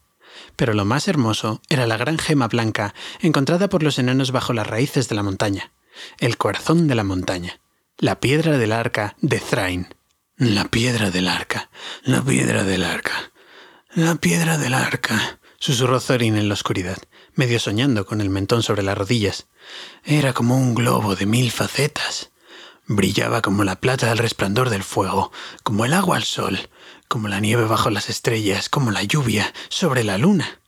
pero lo más hermoso era la gran gema blanca encontrada por los enanos bajo las raíces de la montaña, el corazón de la montaña, la piedra del arca de Thrain. La piedra del arca, la piedra del arca, la piedra del arca, susurró Thorin en la oscuridad, medio soñando con el mentón sobre las rodillas. Era como un globo de mil facetas. Brillaba como la plata al resplandor del fuego, como el agua al sol, como la nieve bajo las estrellas, como la lluvia sobre la luna.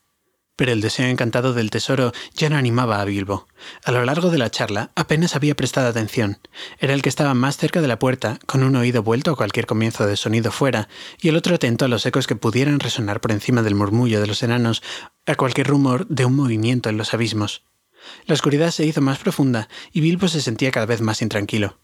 Pero el deseo encantado del tesoro ya no animaba a Bilbo. A lo largo de la charla apenas había prestado atención. Era el que estaba más cerca de la puerta, con un oído vuelto a cualquier comienzo de sonido fuera, y el otro atento a los ecos que pudieran resonar por encima del murmullo de los enanos, a cualquier rumor de un movimiento en los abismos. La oscuridad se hizo más profunda, y Bilbo se sentía cada vez más intranquilo.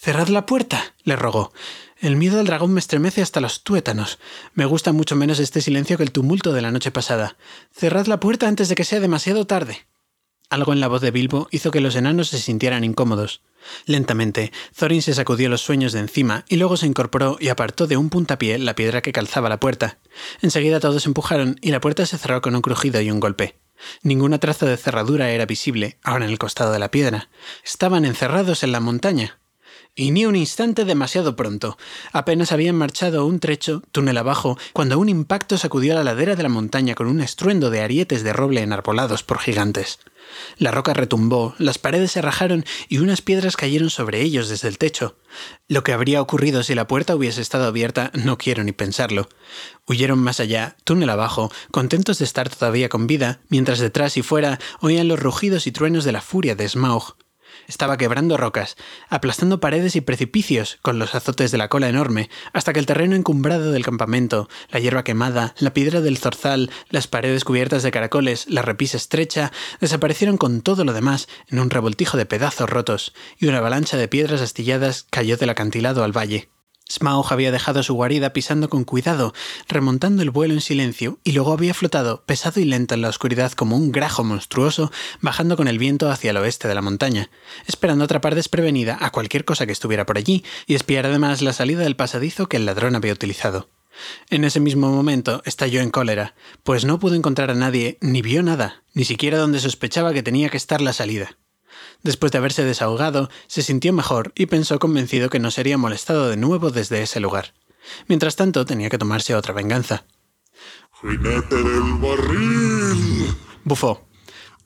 Cerrad la puerta, le rogó. El miedo al dragón me estremece hasta los tuétanos. Me gusta mucho menos este silencio que el tumulto de la noche pasada. Cerrad la puerta antes de que sea demasiado tarde. Algo en la voz de Bilbo hizo que los enanos se sintieran incómodos. Lentamente, Thorin se sacudió los sueños de encima y luego se incorporó y apartó de un puntapié la piedra que calzaba la puerta. Enseguida todos empujaron y la puerta se cerró con un crujido y un golpe. Ninguna traza de cerradura era visible, ahora en el costado de la piedra. Estaban encerrados en la montaña. Y ni un instante demasiado pronto. Apenas habían marchado un trecho, túnel abajo, cuando un impacto sacudió la ladera de la montaña con un estruendo de arietes de roble enarbolados por gigantes. La roca retumbó, las paredes se rajaron y unas piedras cayeron sobre ellos desde el techo. Lo que habría ocurrido si la puerta hubiese estado abierta no quiero ni pensarlo. Huyeron más allá, túnel abajo, contentos de estar todavía con vida, mientras detrás y fuera oían los rugidos y truenos de la furia de Smaug. Estaba quebrando rocas, aplastando paredes y precipicios con los azotes de la cola enorme, hasta que el terreno encumbrado del campamento, la hierba quemada, la piedra del zorzal, las paredes cubiertas de caracoles, la repisa estrecha, desaparecieron con todo lo demás en un revoltijo de pedazos rotos, y una avalancha de piedras astilladas cayó del acantilado al valle. Smaug había dejado su guarida pisando con cuidado, remontando el vuelo en silencio, y luego había flotado, pesado y lento en la oscuridad como un grajo monstruoso, bajando con el viento hacia el oeste de la montaña, esperando atrapar desprevenida a cualquier cosa que estuviera por allí, y espiar además la salida del pasadizo que el ladrón había utilizado. En ese mismo momento estalló en cólera, pues no pudo encontrar a nadie, ni vio nada, ni siquiera donde sospechaba que tenía que estar la salida. Después de haberse desahogado, se sintió mejor y pensó convencido que no sería molestado de nuevo desde ese lugar. Mientras tanto, tenía que tomarse otra venganza. ¡Jinete del barril! Bufó.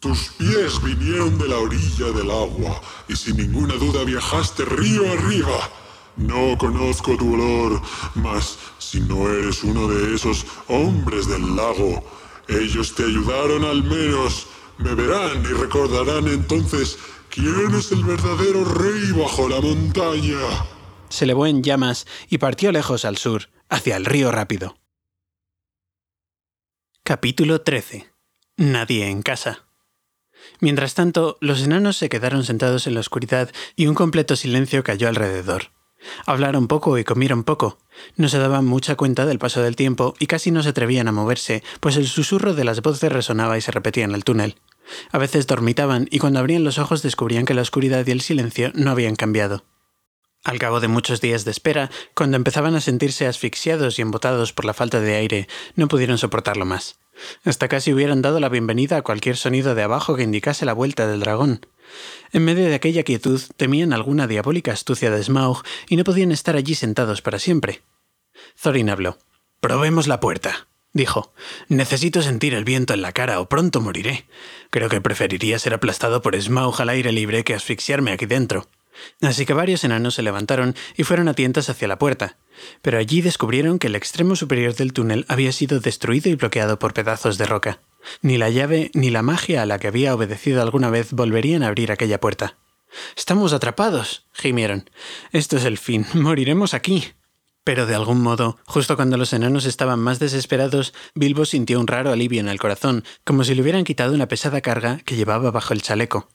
Tus pies vinieron de la orilla del agua y sin ninguna duda viajaste río arriba. No conozco tu olor, mas si no eres uno de esos hombres del lago, ellos te ayudaron al menos. Me verán y recordarán entonces quién es el verdadero rey bajo la montaña. Se elevó en llamas y partió lejos al sur, hacia el río rápido. Capítulo 13. Nadie en casa. Mientras tanto, los enanos se quedaron sentados en la oscuridad y un completo silencio cayó alrededor. Hablaron poco y comieron poco. No se daban mucha cuenta del paso del tiempo y casi no se atrevían a moverse, pues el susurro de las voces resonaba y se repetía en el túnel. A veces dormitaban y cuando abrían los ojos descubrían que la oscuridad y el silencio no habían cambiado. Al cabo de muchos días de espera, cuando empezaban a sentirse asfixiados y embotados por la falta de aire, no pudieron soportarlo más. Hasta casi hubieran dado la bienvenida a cualquier sonido de abajo que indicase la vuelta del dragón. En medio de aquella quietud temían alguna diabólica astucia de Smaug y no podían estar allí sentados para siempre. Thorin habló. Probemos la puerta. Dijo. Necesito sentir el viento en la cara o pronto moriré. Creo que preferiría ser aplastado por Smaug al aire libre que asfixiarme aquí dentro. Así que varios enanos se levantaron y fueron a tientas hacia la puerta, pero allí descubrieron que el extremo superior del túnel había sido destruido y bloqueado por pedazos de roca. Ni la llave ni la magia a la que había obedecido alguna vez volverían a abrir aquella puerta. Estamos atrapados, gimieron. Esto es el fin, <laughs> moriremos aquí. Pero de algún modo, justo cuando los enanos estaban más desesperados, Bilbo sintió un raro alivio en el corazón, como si le hubieran quitado una pesada carga que llevaba bajo el chaleco.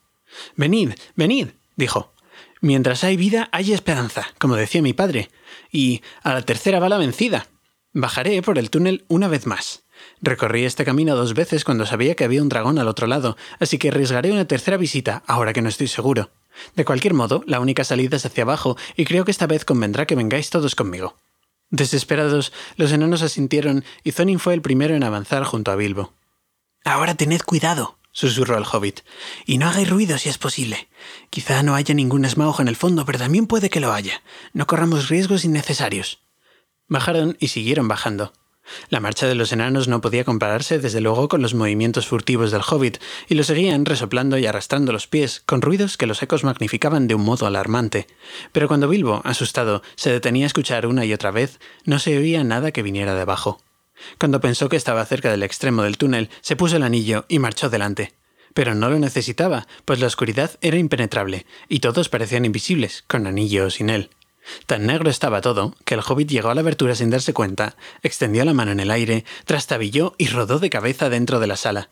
Venid, venid, dijo. Mientras hay vida, hay esperanza, como decía mi padre. Y a la tercera bala vencida. Bajaré por el túnel una vez más. Recorrí este camino dos veces cuando sabía que había un dragón al otro lado, así que arriesgaré una tercera visita, ahora que no estoy seguro. De cualquier modo, la única salida es hacia abajo, y creo que esta vez convendrá que vengáis todos conmigo. Desesperados, los enanos asintieron, y Thonin fue el primero en avanzar junto a Bilbo. Ahora tened cuidado, susurró el hobbit, y no hagáis ruido si es posible. Quizá no haya ningún Smaug en el fondo, pero también puede que lo haya. No corramos riesgos innecesarios. Bajaron y siguieron bajando. La marcha de los enanos no podía compararse desde luego con los movimientos furtivos del hobbit, y lo seguían resoplando y arrastrando los pies, con ruidos que los ecos magnificaban de un modo alarmante. Pero cuando Bilbo, asustado, se detenía a escuchar una y otra vez, no se oía nada que viniera de abajo. Cuando pensó que estaba cerca del extremo del túnel, se puso el anillo y marchó delante. Pero no lo necesitaba, pues la oscuridad era impenetrable, y todos parecían invisibles, con anillo o sin él. Tan negro estaba todo que el hobbit llegó a la abertura sin darse cuenta, extendió la mano en el aire, trastabilló y rodó de cabeza dentro de la sala.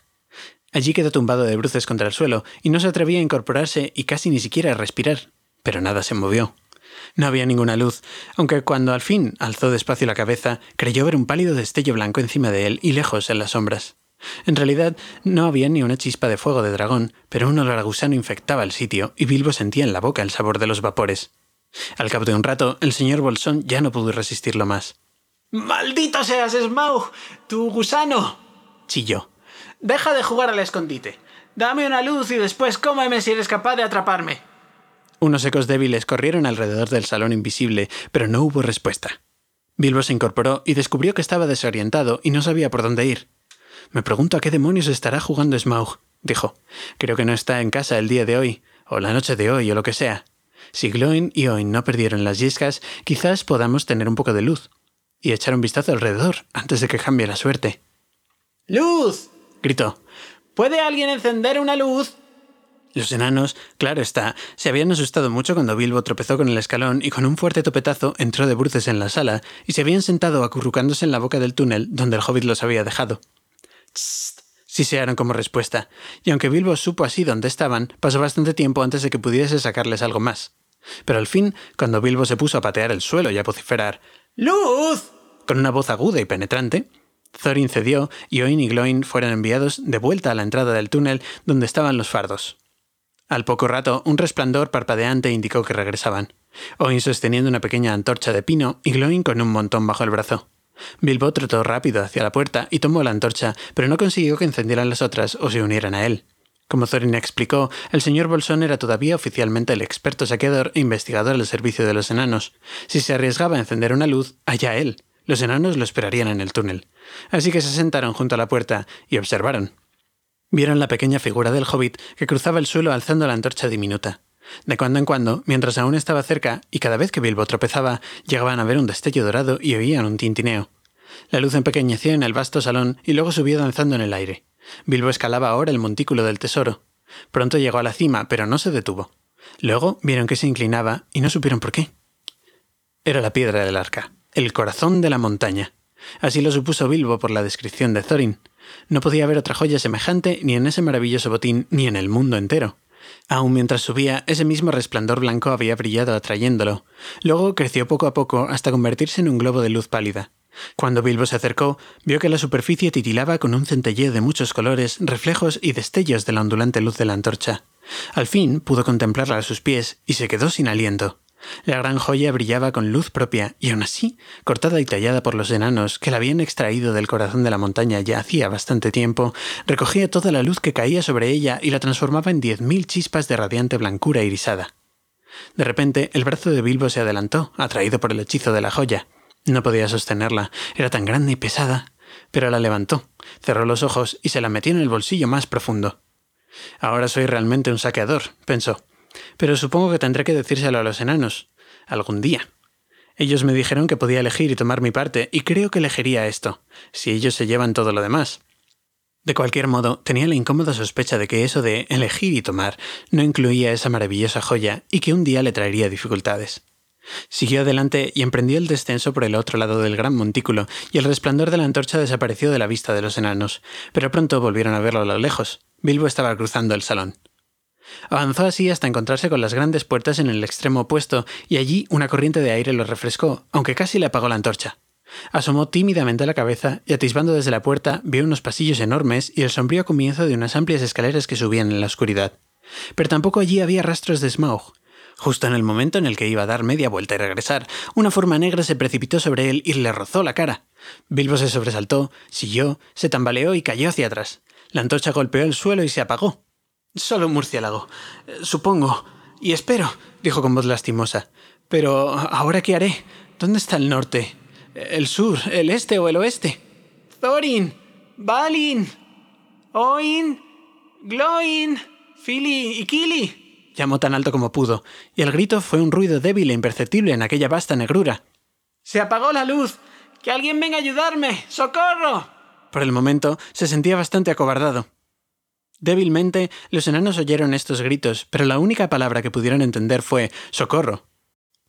Allí quedó tumbado de bruces contra el suelo y no se atrevía a incorporarse y casi ni siquiera a respirar. Pero nada se movió. No había ninguna luz, aunque cuando al fin alzó despacio la cabeza, creyó ver un pálido destello blanco encima de él y lejos en las sombras. En realidad no había ni una chispa de fuego de dragón, pero un olor a gusano infectaba el sitio y Bilbo sentía en la boca el sabor de los vapores. Al cabo de un rato, el señor Bolsón ya no pudo resistirlo más. ¡Maldito seas, Smaug! ¡Tu gusano! chilló. Deja de jugar al escondite. Dame una luz y después cómeme si eres capaz de atraparme. Unos ecos débiles corrieron alrededor del salón invisible, pero no hubo respuesta. Bilbo se incorporó y descubrió que estaba desorientado y no sabía por dónde ir. Me pregunto a qué demonios estará jugando Smaug, dijo. Creo que no está en casa el día de hoy, o la noche de hoy, o lo que sea. Si Gloin y Oin no perdieron las yescas, quizás podamos tener un poco de luz y echar un vistazo alrededor antes de que cambie la suerte. ¡Luz! gritó. ¿Puede alguien encender una luz? Los enanos, claro está, se habían asustado mucho cuando Bilbo tropezó con el escalón y con un fuerte topetazo entró de bruces en la sala y se habían sentado acurrucándose en la boca del túnel donde el hobbit los había dejado. ¡Tss! Sisearon como respuesta, y aunque Bilbo supo así dónde estaban, pasó bastante tiempo antes de que pudiese sacarles algo más. Pero al fin, cuando Bilbo se puso a patear el suelo y a vociferar ¡Luz! con una voz aguda y penetrante, Thorin cedió y Oin y Gloin fueron enviados de vuelta a la entrada del túnel donde estaban los fardos. Al poco rato, un resplandor parpadeante indicó que regresaban. Oin sosteniendo una pequeña antorcha de pino y Gloin con un montón bajo el brazo. Bilbo trotó rápido hacia la puerta y tomó la antorcha, pero no consiguió que encendieran las otras o se unieran a él. Como Thorin explicó, el señor Bolsón era todavía oficialmente el experto saqueador e investigador del servicio de los enanos. Si se arriesgaba a encender una luz, allá él. Los enanos lo esperarían en el túnel. Así que se sentaron junto a la puerta y observaron. Vieron la pequeña figura del hobbit que cruzaba el suelo alzando la antorcha diminuta. De cuando en cuando, mientras aún estaba cerca, y cada vez que Bilbo tropezaba, llegaban a ver un destello dorado y oían un tintineo. La luz empequeñeció en el vasto salón y luego subió danzando en el aire. Bilbo escalaba ahora el montículo del tesoro. Pronto llegó a la cima, pero no se detuvo. Luego vieron que se inclinaba y no supieron por qué. Era la piedra del arca, el corazón de la montaña. Así lo supuso Bilbo por la descripción de Thorin. No podía haber otra joya semejante ni en ese maravilloso botín ni en el mundo entero. Aun mientras subía, ese mismo resplandor blanco había brillado atrayéndolo. Luego creció poco a poco hasta convertirse en un globo de luz pálida. Cuando Bilbo se acercó, vio que la superficie titilaba con un centelleo de muchos colores, reflejos y destellos de la ondulante luz de la antorcha. Al fin pudo contemplarla a sus pies y se quedó sin aliento. La gran joya brillaba con luz propia y aún así, cortada y tallada por los enanos que la habían extraído del corazón de la montaña ya hacía bastante tiempo, recogía toda la luz que caía sobre ella y la transformaba en diez mil chispas de radiante blancura irisada. De repente, el brazo de Bilbo se adelantó, atraído por el hechizo de la joya. No podía sostenerla, era tan grande y pesada. pero la levantó, cerró los ojos y se la metió en el bolsillo más profundo. Ahora soy realmente un saqueador, pensó. Pero supongo que tendré que decírselo a los enanos. Algún día. Ellos me dijeron que podía elegir y tomar mi parte, y creo que elegiría esto, si ellos se llevan todo lo demás. De cualquier modo, tenía la incómoda sospecha de que eso de elegir y tomar no incluía esa maravillosa joya y que un día le traería dificultades. Siguió adelante y emprendió el descenso por el otro lado del gran montículo, y el resplandor de la antorcha desapareció de la vista de los enanos, pero pronto volvieron a verlo a lo lejos. Bilbo estaba cruzando el salón. Avanzó así hasta encontrarse con las grandes puertas en el extremo opuesto, y allí una corriente de aire lo refrescó, aunque casi le apagó la antorcha. Asomó tímidamente la cabeza y atisbando desde la puerta vio unos pasillos enormes y el sombrío comienzo de unas amplias escaleras que subían en la oscuridad. Pero tampoco allí había rastros de Smaug. Justo en el momento en el que iba a dar media vuelta y regresar, una forma negra se precipitó sobre él y le rozó la cara. Bilbo se sobresaltó, siguió, se tambaleó y cayó hacia atrás. La antorcha golpeó el suelo y se apagó. Solo un murciélago. Supongo. Y espero, dijo con voz lastimosa. Pero ¿ahora qué haré? ¿Dónde está el norte? ¿El sur, el este o el oeste? Thorin, Balin, Oin, Gloin, Fili y Kili. Llamó tan alto como pudo, y el grito fue un ruido débil e imperceptible en aquella vasta negrura. ¡Se apagó la luz! ¡Que alguien venga a ayudarme! ¡Socorro! Por el momento se sentía bastante acobardado. Débilmente, los enanos oyeron estos gritos, pero la única palabra que pudieron entender fue socorro.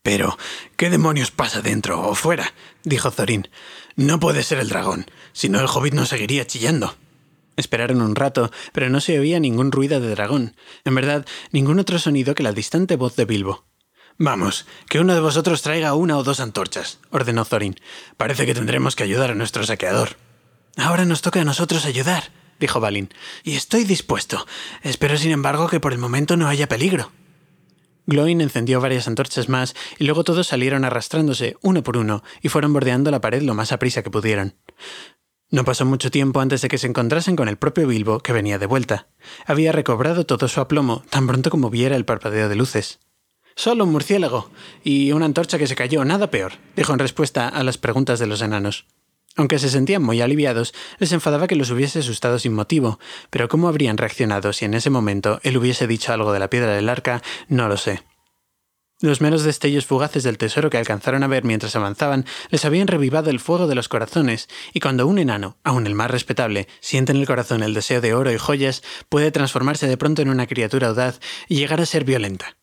Pero, ¿qué demonios pasa dentro o fuera? dijo Thorin. No puede ser el dragón, si no el hobbit no seguiría chillando. Esperaron un rato, pero no se oía ningún ruido de dragón, en verdad, ningún otro sonido que la distante voz de Bilbo. Vamos, que uno de vosotros traiga una o dos antorchas, ordenó Thorin. Parece que tendremos que ayudar a nuestro saqueador. Ahora nos toca a nosotros ayudar, dijo Balin, y estoy dispuesto. Espero, sin embargo, que por el momento no haya peligro. Gloin encendió varias antorchas más y luego todos salieron arrastrándose, uno por uno, y fueron bordeando la pared lo más aprisa que pudieron. No pasó mucho tiempo antes de que se encontrasen con el propio Bilbo, que venía de vuelta. Había recobrado todo su aplomo tan pronto como viera el parpadeo de luces. Solo un murciélago y una antorcha que se cayó, nada peor, dijo en respuesta a las preguntas de los enanos. Aunque se sentían muy aliviados, les enfadaba que los hubiese asustado sin motivo, pero cómo habrían reaccionado si en ese momento él hubiese dicho algo de la piedra del arca, no lo sé. Los meros destellos fugaces del tesoro que alcanzaron a ver mientras avanzaban les habían revivado el fuego de los corazones, y cuando un enano, aun el más respetable, siente en el corazón el deseo de oro y joyas, puede transformarse de pronto en una criatura audaz y llegar a ser violenta.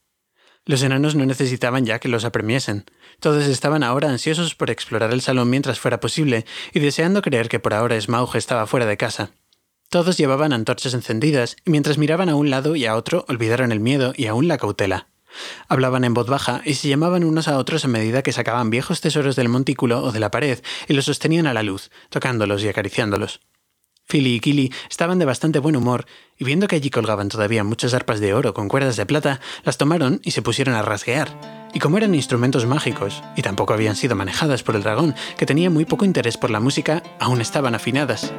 Los enanos no necesitaban ya que los apremiesen. Todos estaban ahora ansiosos por explorar el salón mientras fuera posible y deseando creer que por ahora Smaug estaba fuera de casa. Todos llevaban antorchas encendidas y mientras miraban a un lado y a otro olvidaron el miedo y aún la cautela. Hablaban en voz baja y se llamaban unos a otros a medida que sacaban viejos tesoros del montículo o de la pared y los sostenían a la luz, tocándolos y acariciándolos. Philly y Killy estaban de bastante buen humor, y viendo que allí colgaban todavía muchas arpas de oro con cuerdas de plata, las tomaron y se pusieron a rasguear. Y como eran instrumentos mágicos, y tampoco habían sido manejadas por el dragón, que tenía muy poco interés por la música, aún estaban afinadas.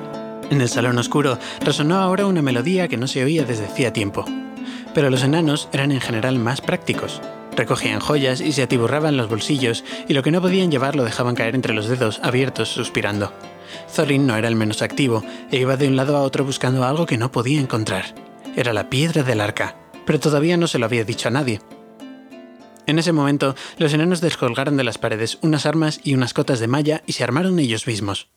En el salón oscuro resonó ahora una melodía que no se oía desde hacía tiempo. Pero los enanos eran en general más prácticos. Recogían joyas y se atiburraban los bolsillos, y lo que no podían llevar lo dejaban caer entre los dedos, abiertos, suspirando. Thorin no era el menos activo e iba de un lado a otro buscando algo que no podía encontrar. Era la piedra del arca, pero todavía no se lo había dicho a nadie. En ese momento, los enanos descolgaron de las paredes unas armas y unas cotas de malla y se armaron ellos mismos.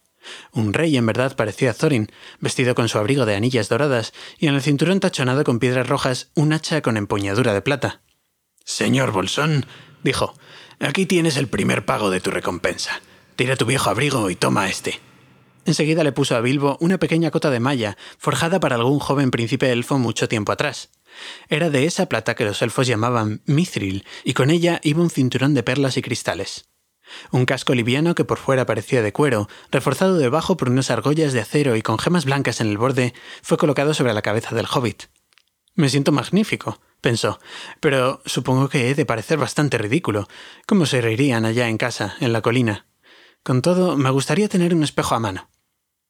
Un rey en verdad parecía Thorin, vestido con su abrigo de anillas doradas y en el cinturón tachonado con piedras rojas un hacha con empuñadura de plata. Señor Bolsón, dijo, aquí tienes el primer pago de tu recompensa. Tira tu viejo abrigo y toma este. Enseguida le puso a Bilbo una pequeña cota de malla, forjada para algún joven príncipe elfo mucho tiempo atrás. Era de esa plata que los elfos llamaban mithril, y con ella iba un cinturón de perlas y cristales. Un casco liviano que por fuera parecía de cuero, reforzado debajo por unas argollas de acero y con gemas blancas en el borde, fue colocado sobre la cabeza del hobbit. Me siento magnífico, pensó, pero supongo que he de parecer bastante ridículo. ¿Cómo se reirían allá en casa, en la colina? Con todo, me gustaría tener un espejo a mano.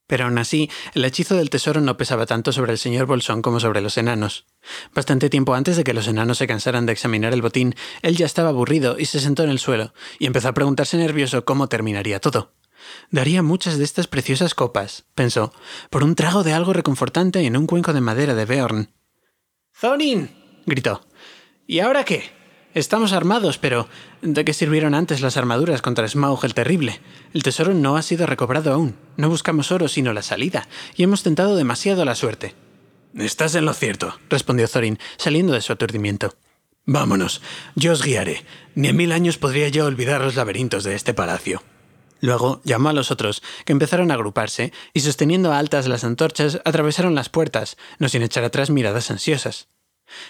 Pero aún así, el hechizo del tesoro no pesaba tanto sobre el señor Bolsón como sobre los enanos. Bastante tiempo antes de que los enanos se cansaran de examinar el botín, él ya estaba aburrido y se sentó en el suelo, y empezó a preguntarse nervioso cómo terminaría todo. Daría muchas de estas preciosas copas, pensó, por un trago de algo reconfortante en un cuenco de madera de Beorn. ¡Thorin! gritó. ¿Y ahora qué? Estamos armados, pero ¿de qué sirvieron antes las armaduras contra Smaug el Terrible? El tesoro no ha sido recobrado aún. No buscamos oro sino la salida, y hemos tentado demasiado la suerte. Estás en lo cierto, respondió Thorin, saliendo de su aturdimiento. Vámonos, yo os guiaré. Ni en mil años podría yo olvidar los laberintos de este palacio. Luego llamó a los otros, que empezaron a agruparse, y sosteniendo altas las antorchas, atravesaron las puertas, no sin echar atrás miradas ansiosas.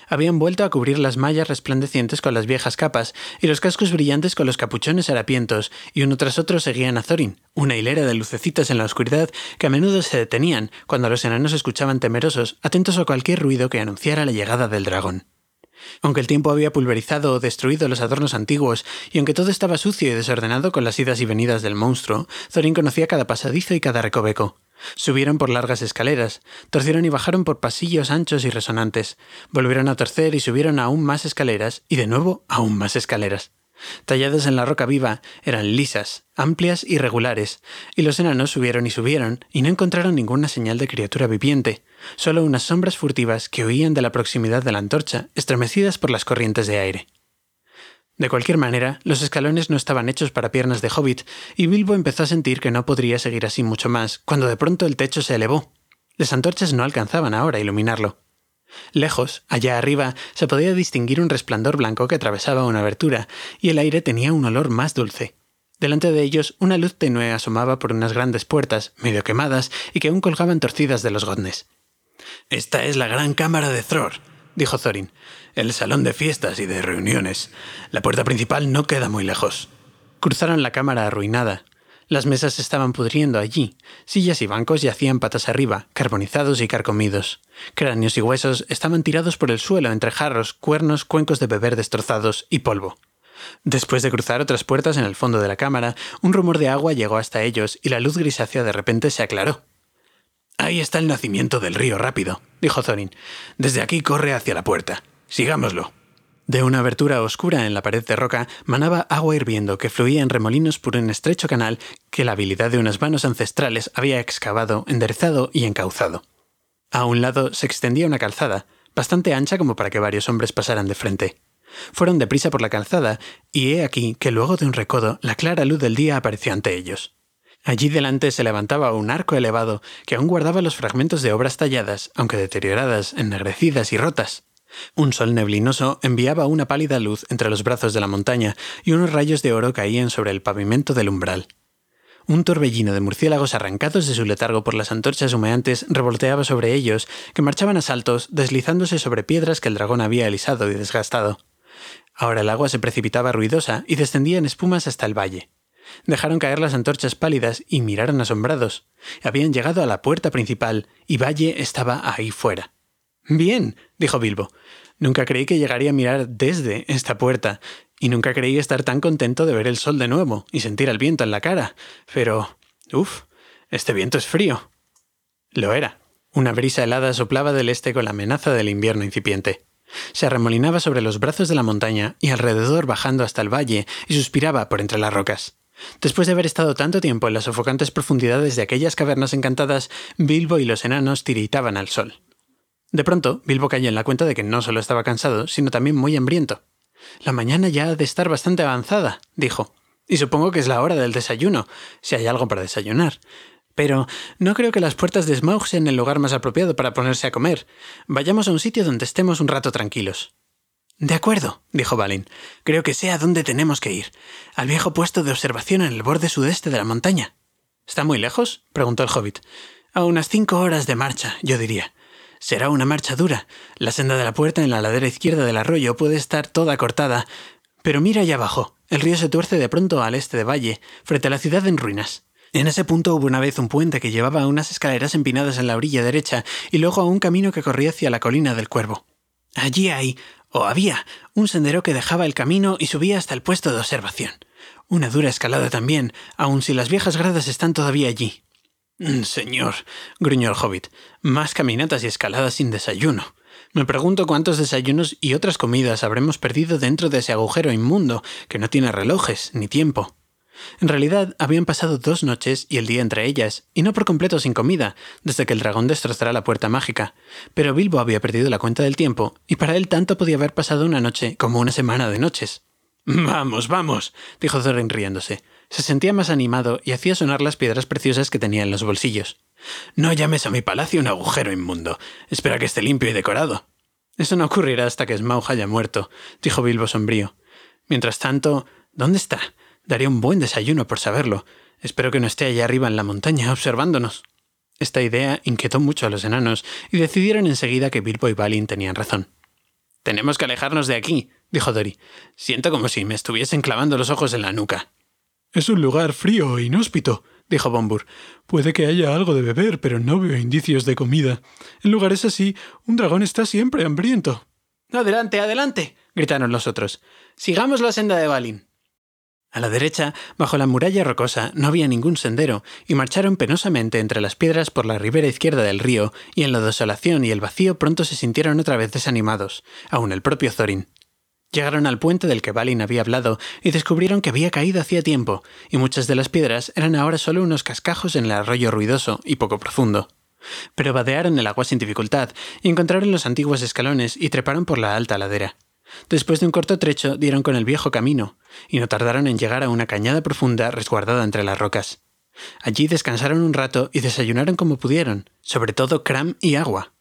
Habían vuelto a cubrir las mallas resplandecientes con las viejas capas y los cascos brillantes con los capuchones harapientos, y uno tras otro seguían a Thorin, una hilera de lucecitas en la oscuridad que a menudo se detenían cuando los enanos escuchaban temerosos, atentos a cualquier ruido que anunciara la llegada del dragón. Aunque el tiempo había pulverizado o destruido los adornos antiguos, y aunque todo estaba sucio y desordenado con las idas y venidas del monstruo, Thorin conocía cada pasadizo y cada recoveco. Subieron por largas escaleras, torcieron y bajaron por pasillos anchos y resonantes, volvieron a torcer y subieron aún más escaleras, y de nuevo aún más escaleras. Talladas en la roca viva, eran lisas, amplias y regulares, y los enanos subieron y subieron, y no encontraron ninguna señal de criatura viviente, solo unas sombras furtivas que huían de la proximidad de la antorcha, estremecidas por las corrientes de aire. De cualquier manera, los escalones no estaban hechos para piernas de hobbit, y Bilbo empezó a sentir que no podría seguir así mucho más, cuando de pronto el techo se elevó. Las antorchas no alcanzaban ahora a iluminarlo. Lejos, allá arriba, se podía distinguir un resplandor blanco que atravesaba una abertura, y el aire tenía un olor más dulce. Delante de ellos, una luz tenue asomaba por unas grandes puertas, medio quemadas, y que aún colgaban torcidas de los godnes. Esta es la gran cámara de Thror, dijo Thorin, el salón de fiestas y de reuniones. La puerta principal no queda muy lejos. Cruzaron la cámara arruinada. Las mesas estaban pudriendo allí, sillas y bancos yacían patas arriba, carbonizados y carcomidos. Cráneos y huesos estaban tirados por el suelo entre jarros, cuernos, cuencos de beber destrozados y polvo. Después de cruzar otras puertas en el fondo de la cámara, un rumor de agua llegó hasta ellos y la luz grisácea de repente se aclaró. Ahí está el nacimiento del río rápido, dijo Thorin. Desde aquí corre hacia la puerta. Sigámoslo. De una abertura oscura en la pared de roca manaba agua hirviendo que fluía en remolinos por un estrecho canal que la habilidad de unas manos ancestrales había excavado, enderezado y encauzado. A un lado se extendía una calzada, bastante ancha como para que varios hombres pasaran de frente. Fueron deprisa por la calzada, y he aquí que luego de un recodo la clara luz del día apareció ante ellos. Allí delante se levantaba un arco elevado que aún guardaba los fragmentos de obras talladas, aunque deterioradas, ennegrecidas y rotas. Un sol neblinoso enviaba una pálida luz entre los brazos de la montaña y unos rayos de oro caían sobre el pavimento del umbral. Un torbellino de murciélagos arrancados de su letargo por las antorchas humeantes revolteaba sobre ellos, que marchaban a saltos, deslizándose sobre piedras que el dragón había alisado y desgastado. Ahora el agua se precipitaba ruidosa y descendía en espumas hasta el valle. Dejaron caer las antorchas pálidas y miraron asombrados. Habían llegado a la puerta principal y Valle estaba ahí fuera. Bien, dijo Bilbo. Nunca creí que llegaría a mirar desde esta puerta, y nunca creí estar tan contento de ver el sol de nuevo y sentir el viento en la cara. Pero... Uf, este viento es frío. Lo era. Una brisa helada soplaba del este con la amenaza del invierno incipiente. Se arremolinaba sobre los brazos de la montaña y alrededor bajando hasta el valle y suspiraba por entre las rocas. Después de haber estado tanto tiempo en las sofocantes profundidades de aquellas cavernas encantadas, Bilbo y los enanos tiritaban al sol. De pronto, Bilbo cayó en la cuenta de que no solo estaba cansado, sino también muy hambriento. La mañana ya ha de estar bastante avanzada, dijo. Y supongo que es la hora del desayuno, si hay algo para desayunar. Pero no creo que las puertas de Smaug sean el lugar más apropiado para ponerse a comer. Vayamos a un sitio donde estemos un rato tranquilos. De acuerdo, dijo Balin. Creo que sé a dónde tenemos que ir. Al viejo puesto de observación en el borde sudeste de la montaña. ¿Está muy lejos? preguntó el hobbit. A unas cinco horas de marcha, yo diría. Será una marcha dura. La senda de la puerta en la ladera izquierda del arroyo puede estar toda cortada. Pero mira allá abajo. El río se tuerce de pronto al este de Valle, frente a la ciudad en ruinas. En ese punto hubo una vez un puente que llevaba a unas escaleras empinadas en la orilla derecha y luego a un camino que corría hacia la colina del cuervo. Allí hay, o había, un sendero que dejaba el camino y subía hasta el puesto de observación. Una dura escalada también, aun si las viejas gradas están todavía allí. <clears throat> Señor, gruñó el hobbit, más caminatas y escaladas sin desayuno. Me pregunto cuántos desayunos y otras comidas habremos perdido dentro de ese agujero inmundo que no tiene relojes ni tiempo. En realidad, habían pasado dos noches y el día entre ellas, y no por completo sin comida, desde que el dragón destrozara la puerta mágica. Pero Bilbo había perdido la cuenta del tiempo, y para él tanto podía haber pasado una noche como una semana de noches. Vamos, vamos, dijo Thorin riéndose. Se sentía más animado y hacía sonar las piedras preciosas que tenía en los bolsillos. No llames a mi palacio un agujero inmundo. Espera que esté limpio y decorado. Eso no ocurrirá hasta que Smaug haya muerto, dijo Bilbo sombrío. Mientras tanto, ¿dónde está? Daría un buen desayuno por saberlo. Espero que no esté allá arriba en la montaña observándonos. Esta idea inquietó mucho a los enanos y decidieron enseguida que Bilbo y Balin tenían razón. Tenemos que alejarnos de aquí, dijo Dori. Siento como si me estuviesen clavando los ojos en la nuca. Es un lugar frío e inhóspito, dijo Bombur. Puede que haya algo de beber, pero no veo indicios de comida. En lugares así, un dragón está siempre hambriento. Adelante, adelante, gritaron los otros. Sigamos la senda de Balin. A la derecha, bajo la muralla rocosa, no había ningún sendero, y marcharon penosamente entre las piedras por la ribera izquierda del río, y en la desolación y el vacío pronto se sintieron otra vez desanimados, aun el propio Thorin. Llegaron al puente del que Balin había hablado y descubrieron que había caído hacía tiempo, y muchas de las piedras eran ahora solo unos cascajos en el arroyo ruidoso y poco profundo. Pero vadearon el agua sin dificultad y encontraron los antiguos escalones y treparon por la alta ladera. Después de un corto trecho dieron con el viejo camino, y no tardaron en llegar a una cañada profunda resguardada entre las rocas. Allí descansaron un rato y desayunaron como pudieron, sobre todo cram y agua.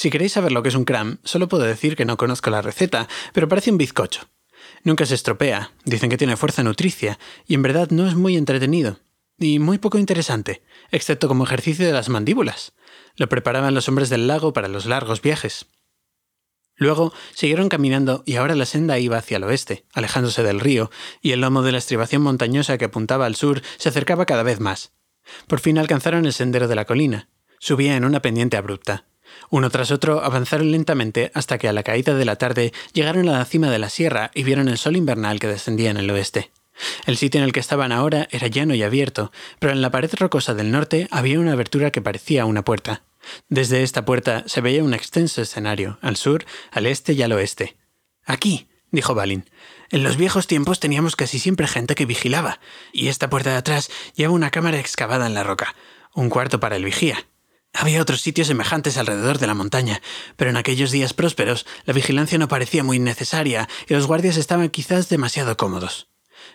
Si queréis saber lo que es un cram, solo puedo decir que no conozco la receta, pero parece un bizcocho. Nunca se estropea, dicen que tiene fuerza nutricia, y en verdad no es muy entretenido, y muy poco interesante, excepto como ejercicio de las mandíbulas. Lo preparaban los hombres del lago para los largos viajes. Luego siguieron caminando y ahora la senda iba hacia el oeste, alejándose del río, y el lomo de la estribación montañosa que apuntaba al sur se acercaba cada vez más. Por fin alcanzaron el sendero de la colina. Subía en una pendiente abrupta. Uno tras otro avanzaron lentamente hasta que a la caída de la tarde llegaron a la cima de la sierra y vieron el sol invernal que descendía en el oeste. El sitio en el que estaban ahora era llano y abierto, pero en la pared rocosa del norte había una abertura que parecía una puerta. Desde esta puerta se veía un extenso escenario, al sur, al este y al oeste. Aquí, dijo Balin. En los viejos tiempos teníamos casi siempre gente que vigilaba, y esta puerta de atrás lleva una cámara excavada en la roca, un cuarto para el vigía. Había otros sitios semejantes alrededor de la montaña, pero en aquellos días prósperos la vigilancia no parecía muy necesaria y los guardias estaban quizás demasiado cómodos.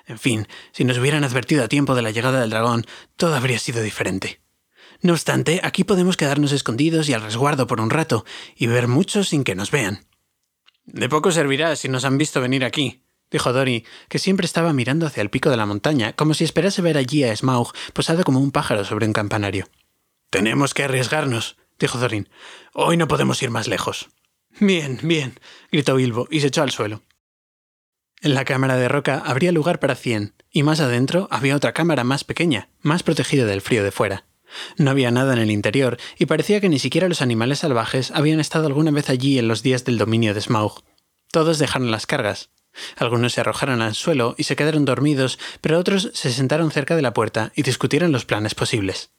En fin, si nos hubieran advertido a tiempo de la llegada del dragón, todo habría sido diferente. No obstante, aquí podemos quedarnos escondidos y al resguardo por un rato, y ver mucho sin que nos vean. De poco servirá si nos han visto venir aquí, dijo Dory, que siempre estaba mirando hacia el pico de la montaña, como si esperase ver allí a Smaug posado como un pájaro sobre un campanario. Tenemos que arriesgarnos, dijo Thorin. Hoy no podemos ir más lejos. Bien, bien, gritó Bilbo y se echó al suelo. En la cámara de roca habría lugar para cien, y más adentro había otra cámara más pequeña, más protegida del frío de fuera. No había nada en el interior, y parecía que ni siquiera los animales salvajes habían estado alguna vez allí en los días del dominio de Smaug. Todos dejaron las cargas. Algunos se arrojaron al suelo y se quedaron dormidos, pero otros se sentaron cerca de la puerta y discutieron los planes posibles.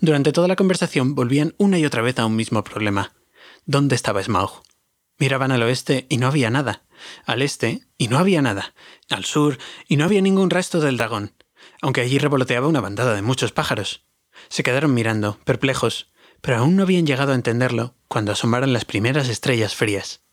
Durante toda la conversación volvían una y otra vez a un mismo problema. ¿Dónde estaba Smaug? Miraban al oeste y no había nada. Al este y no había nada. Al sur y no había ningún resto del dragón, aunque allí revoloteaba una bandada de muchos pájaros. Se quedaron mirando, perplejos, pero aún no habían llegado a entenderlo cuando asomaron las primeras estrellas frías.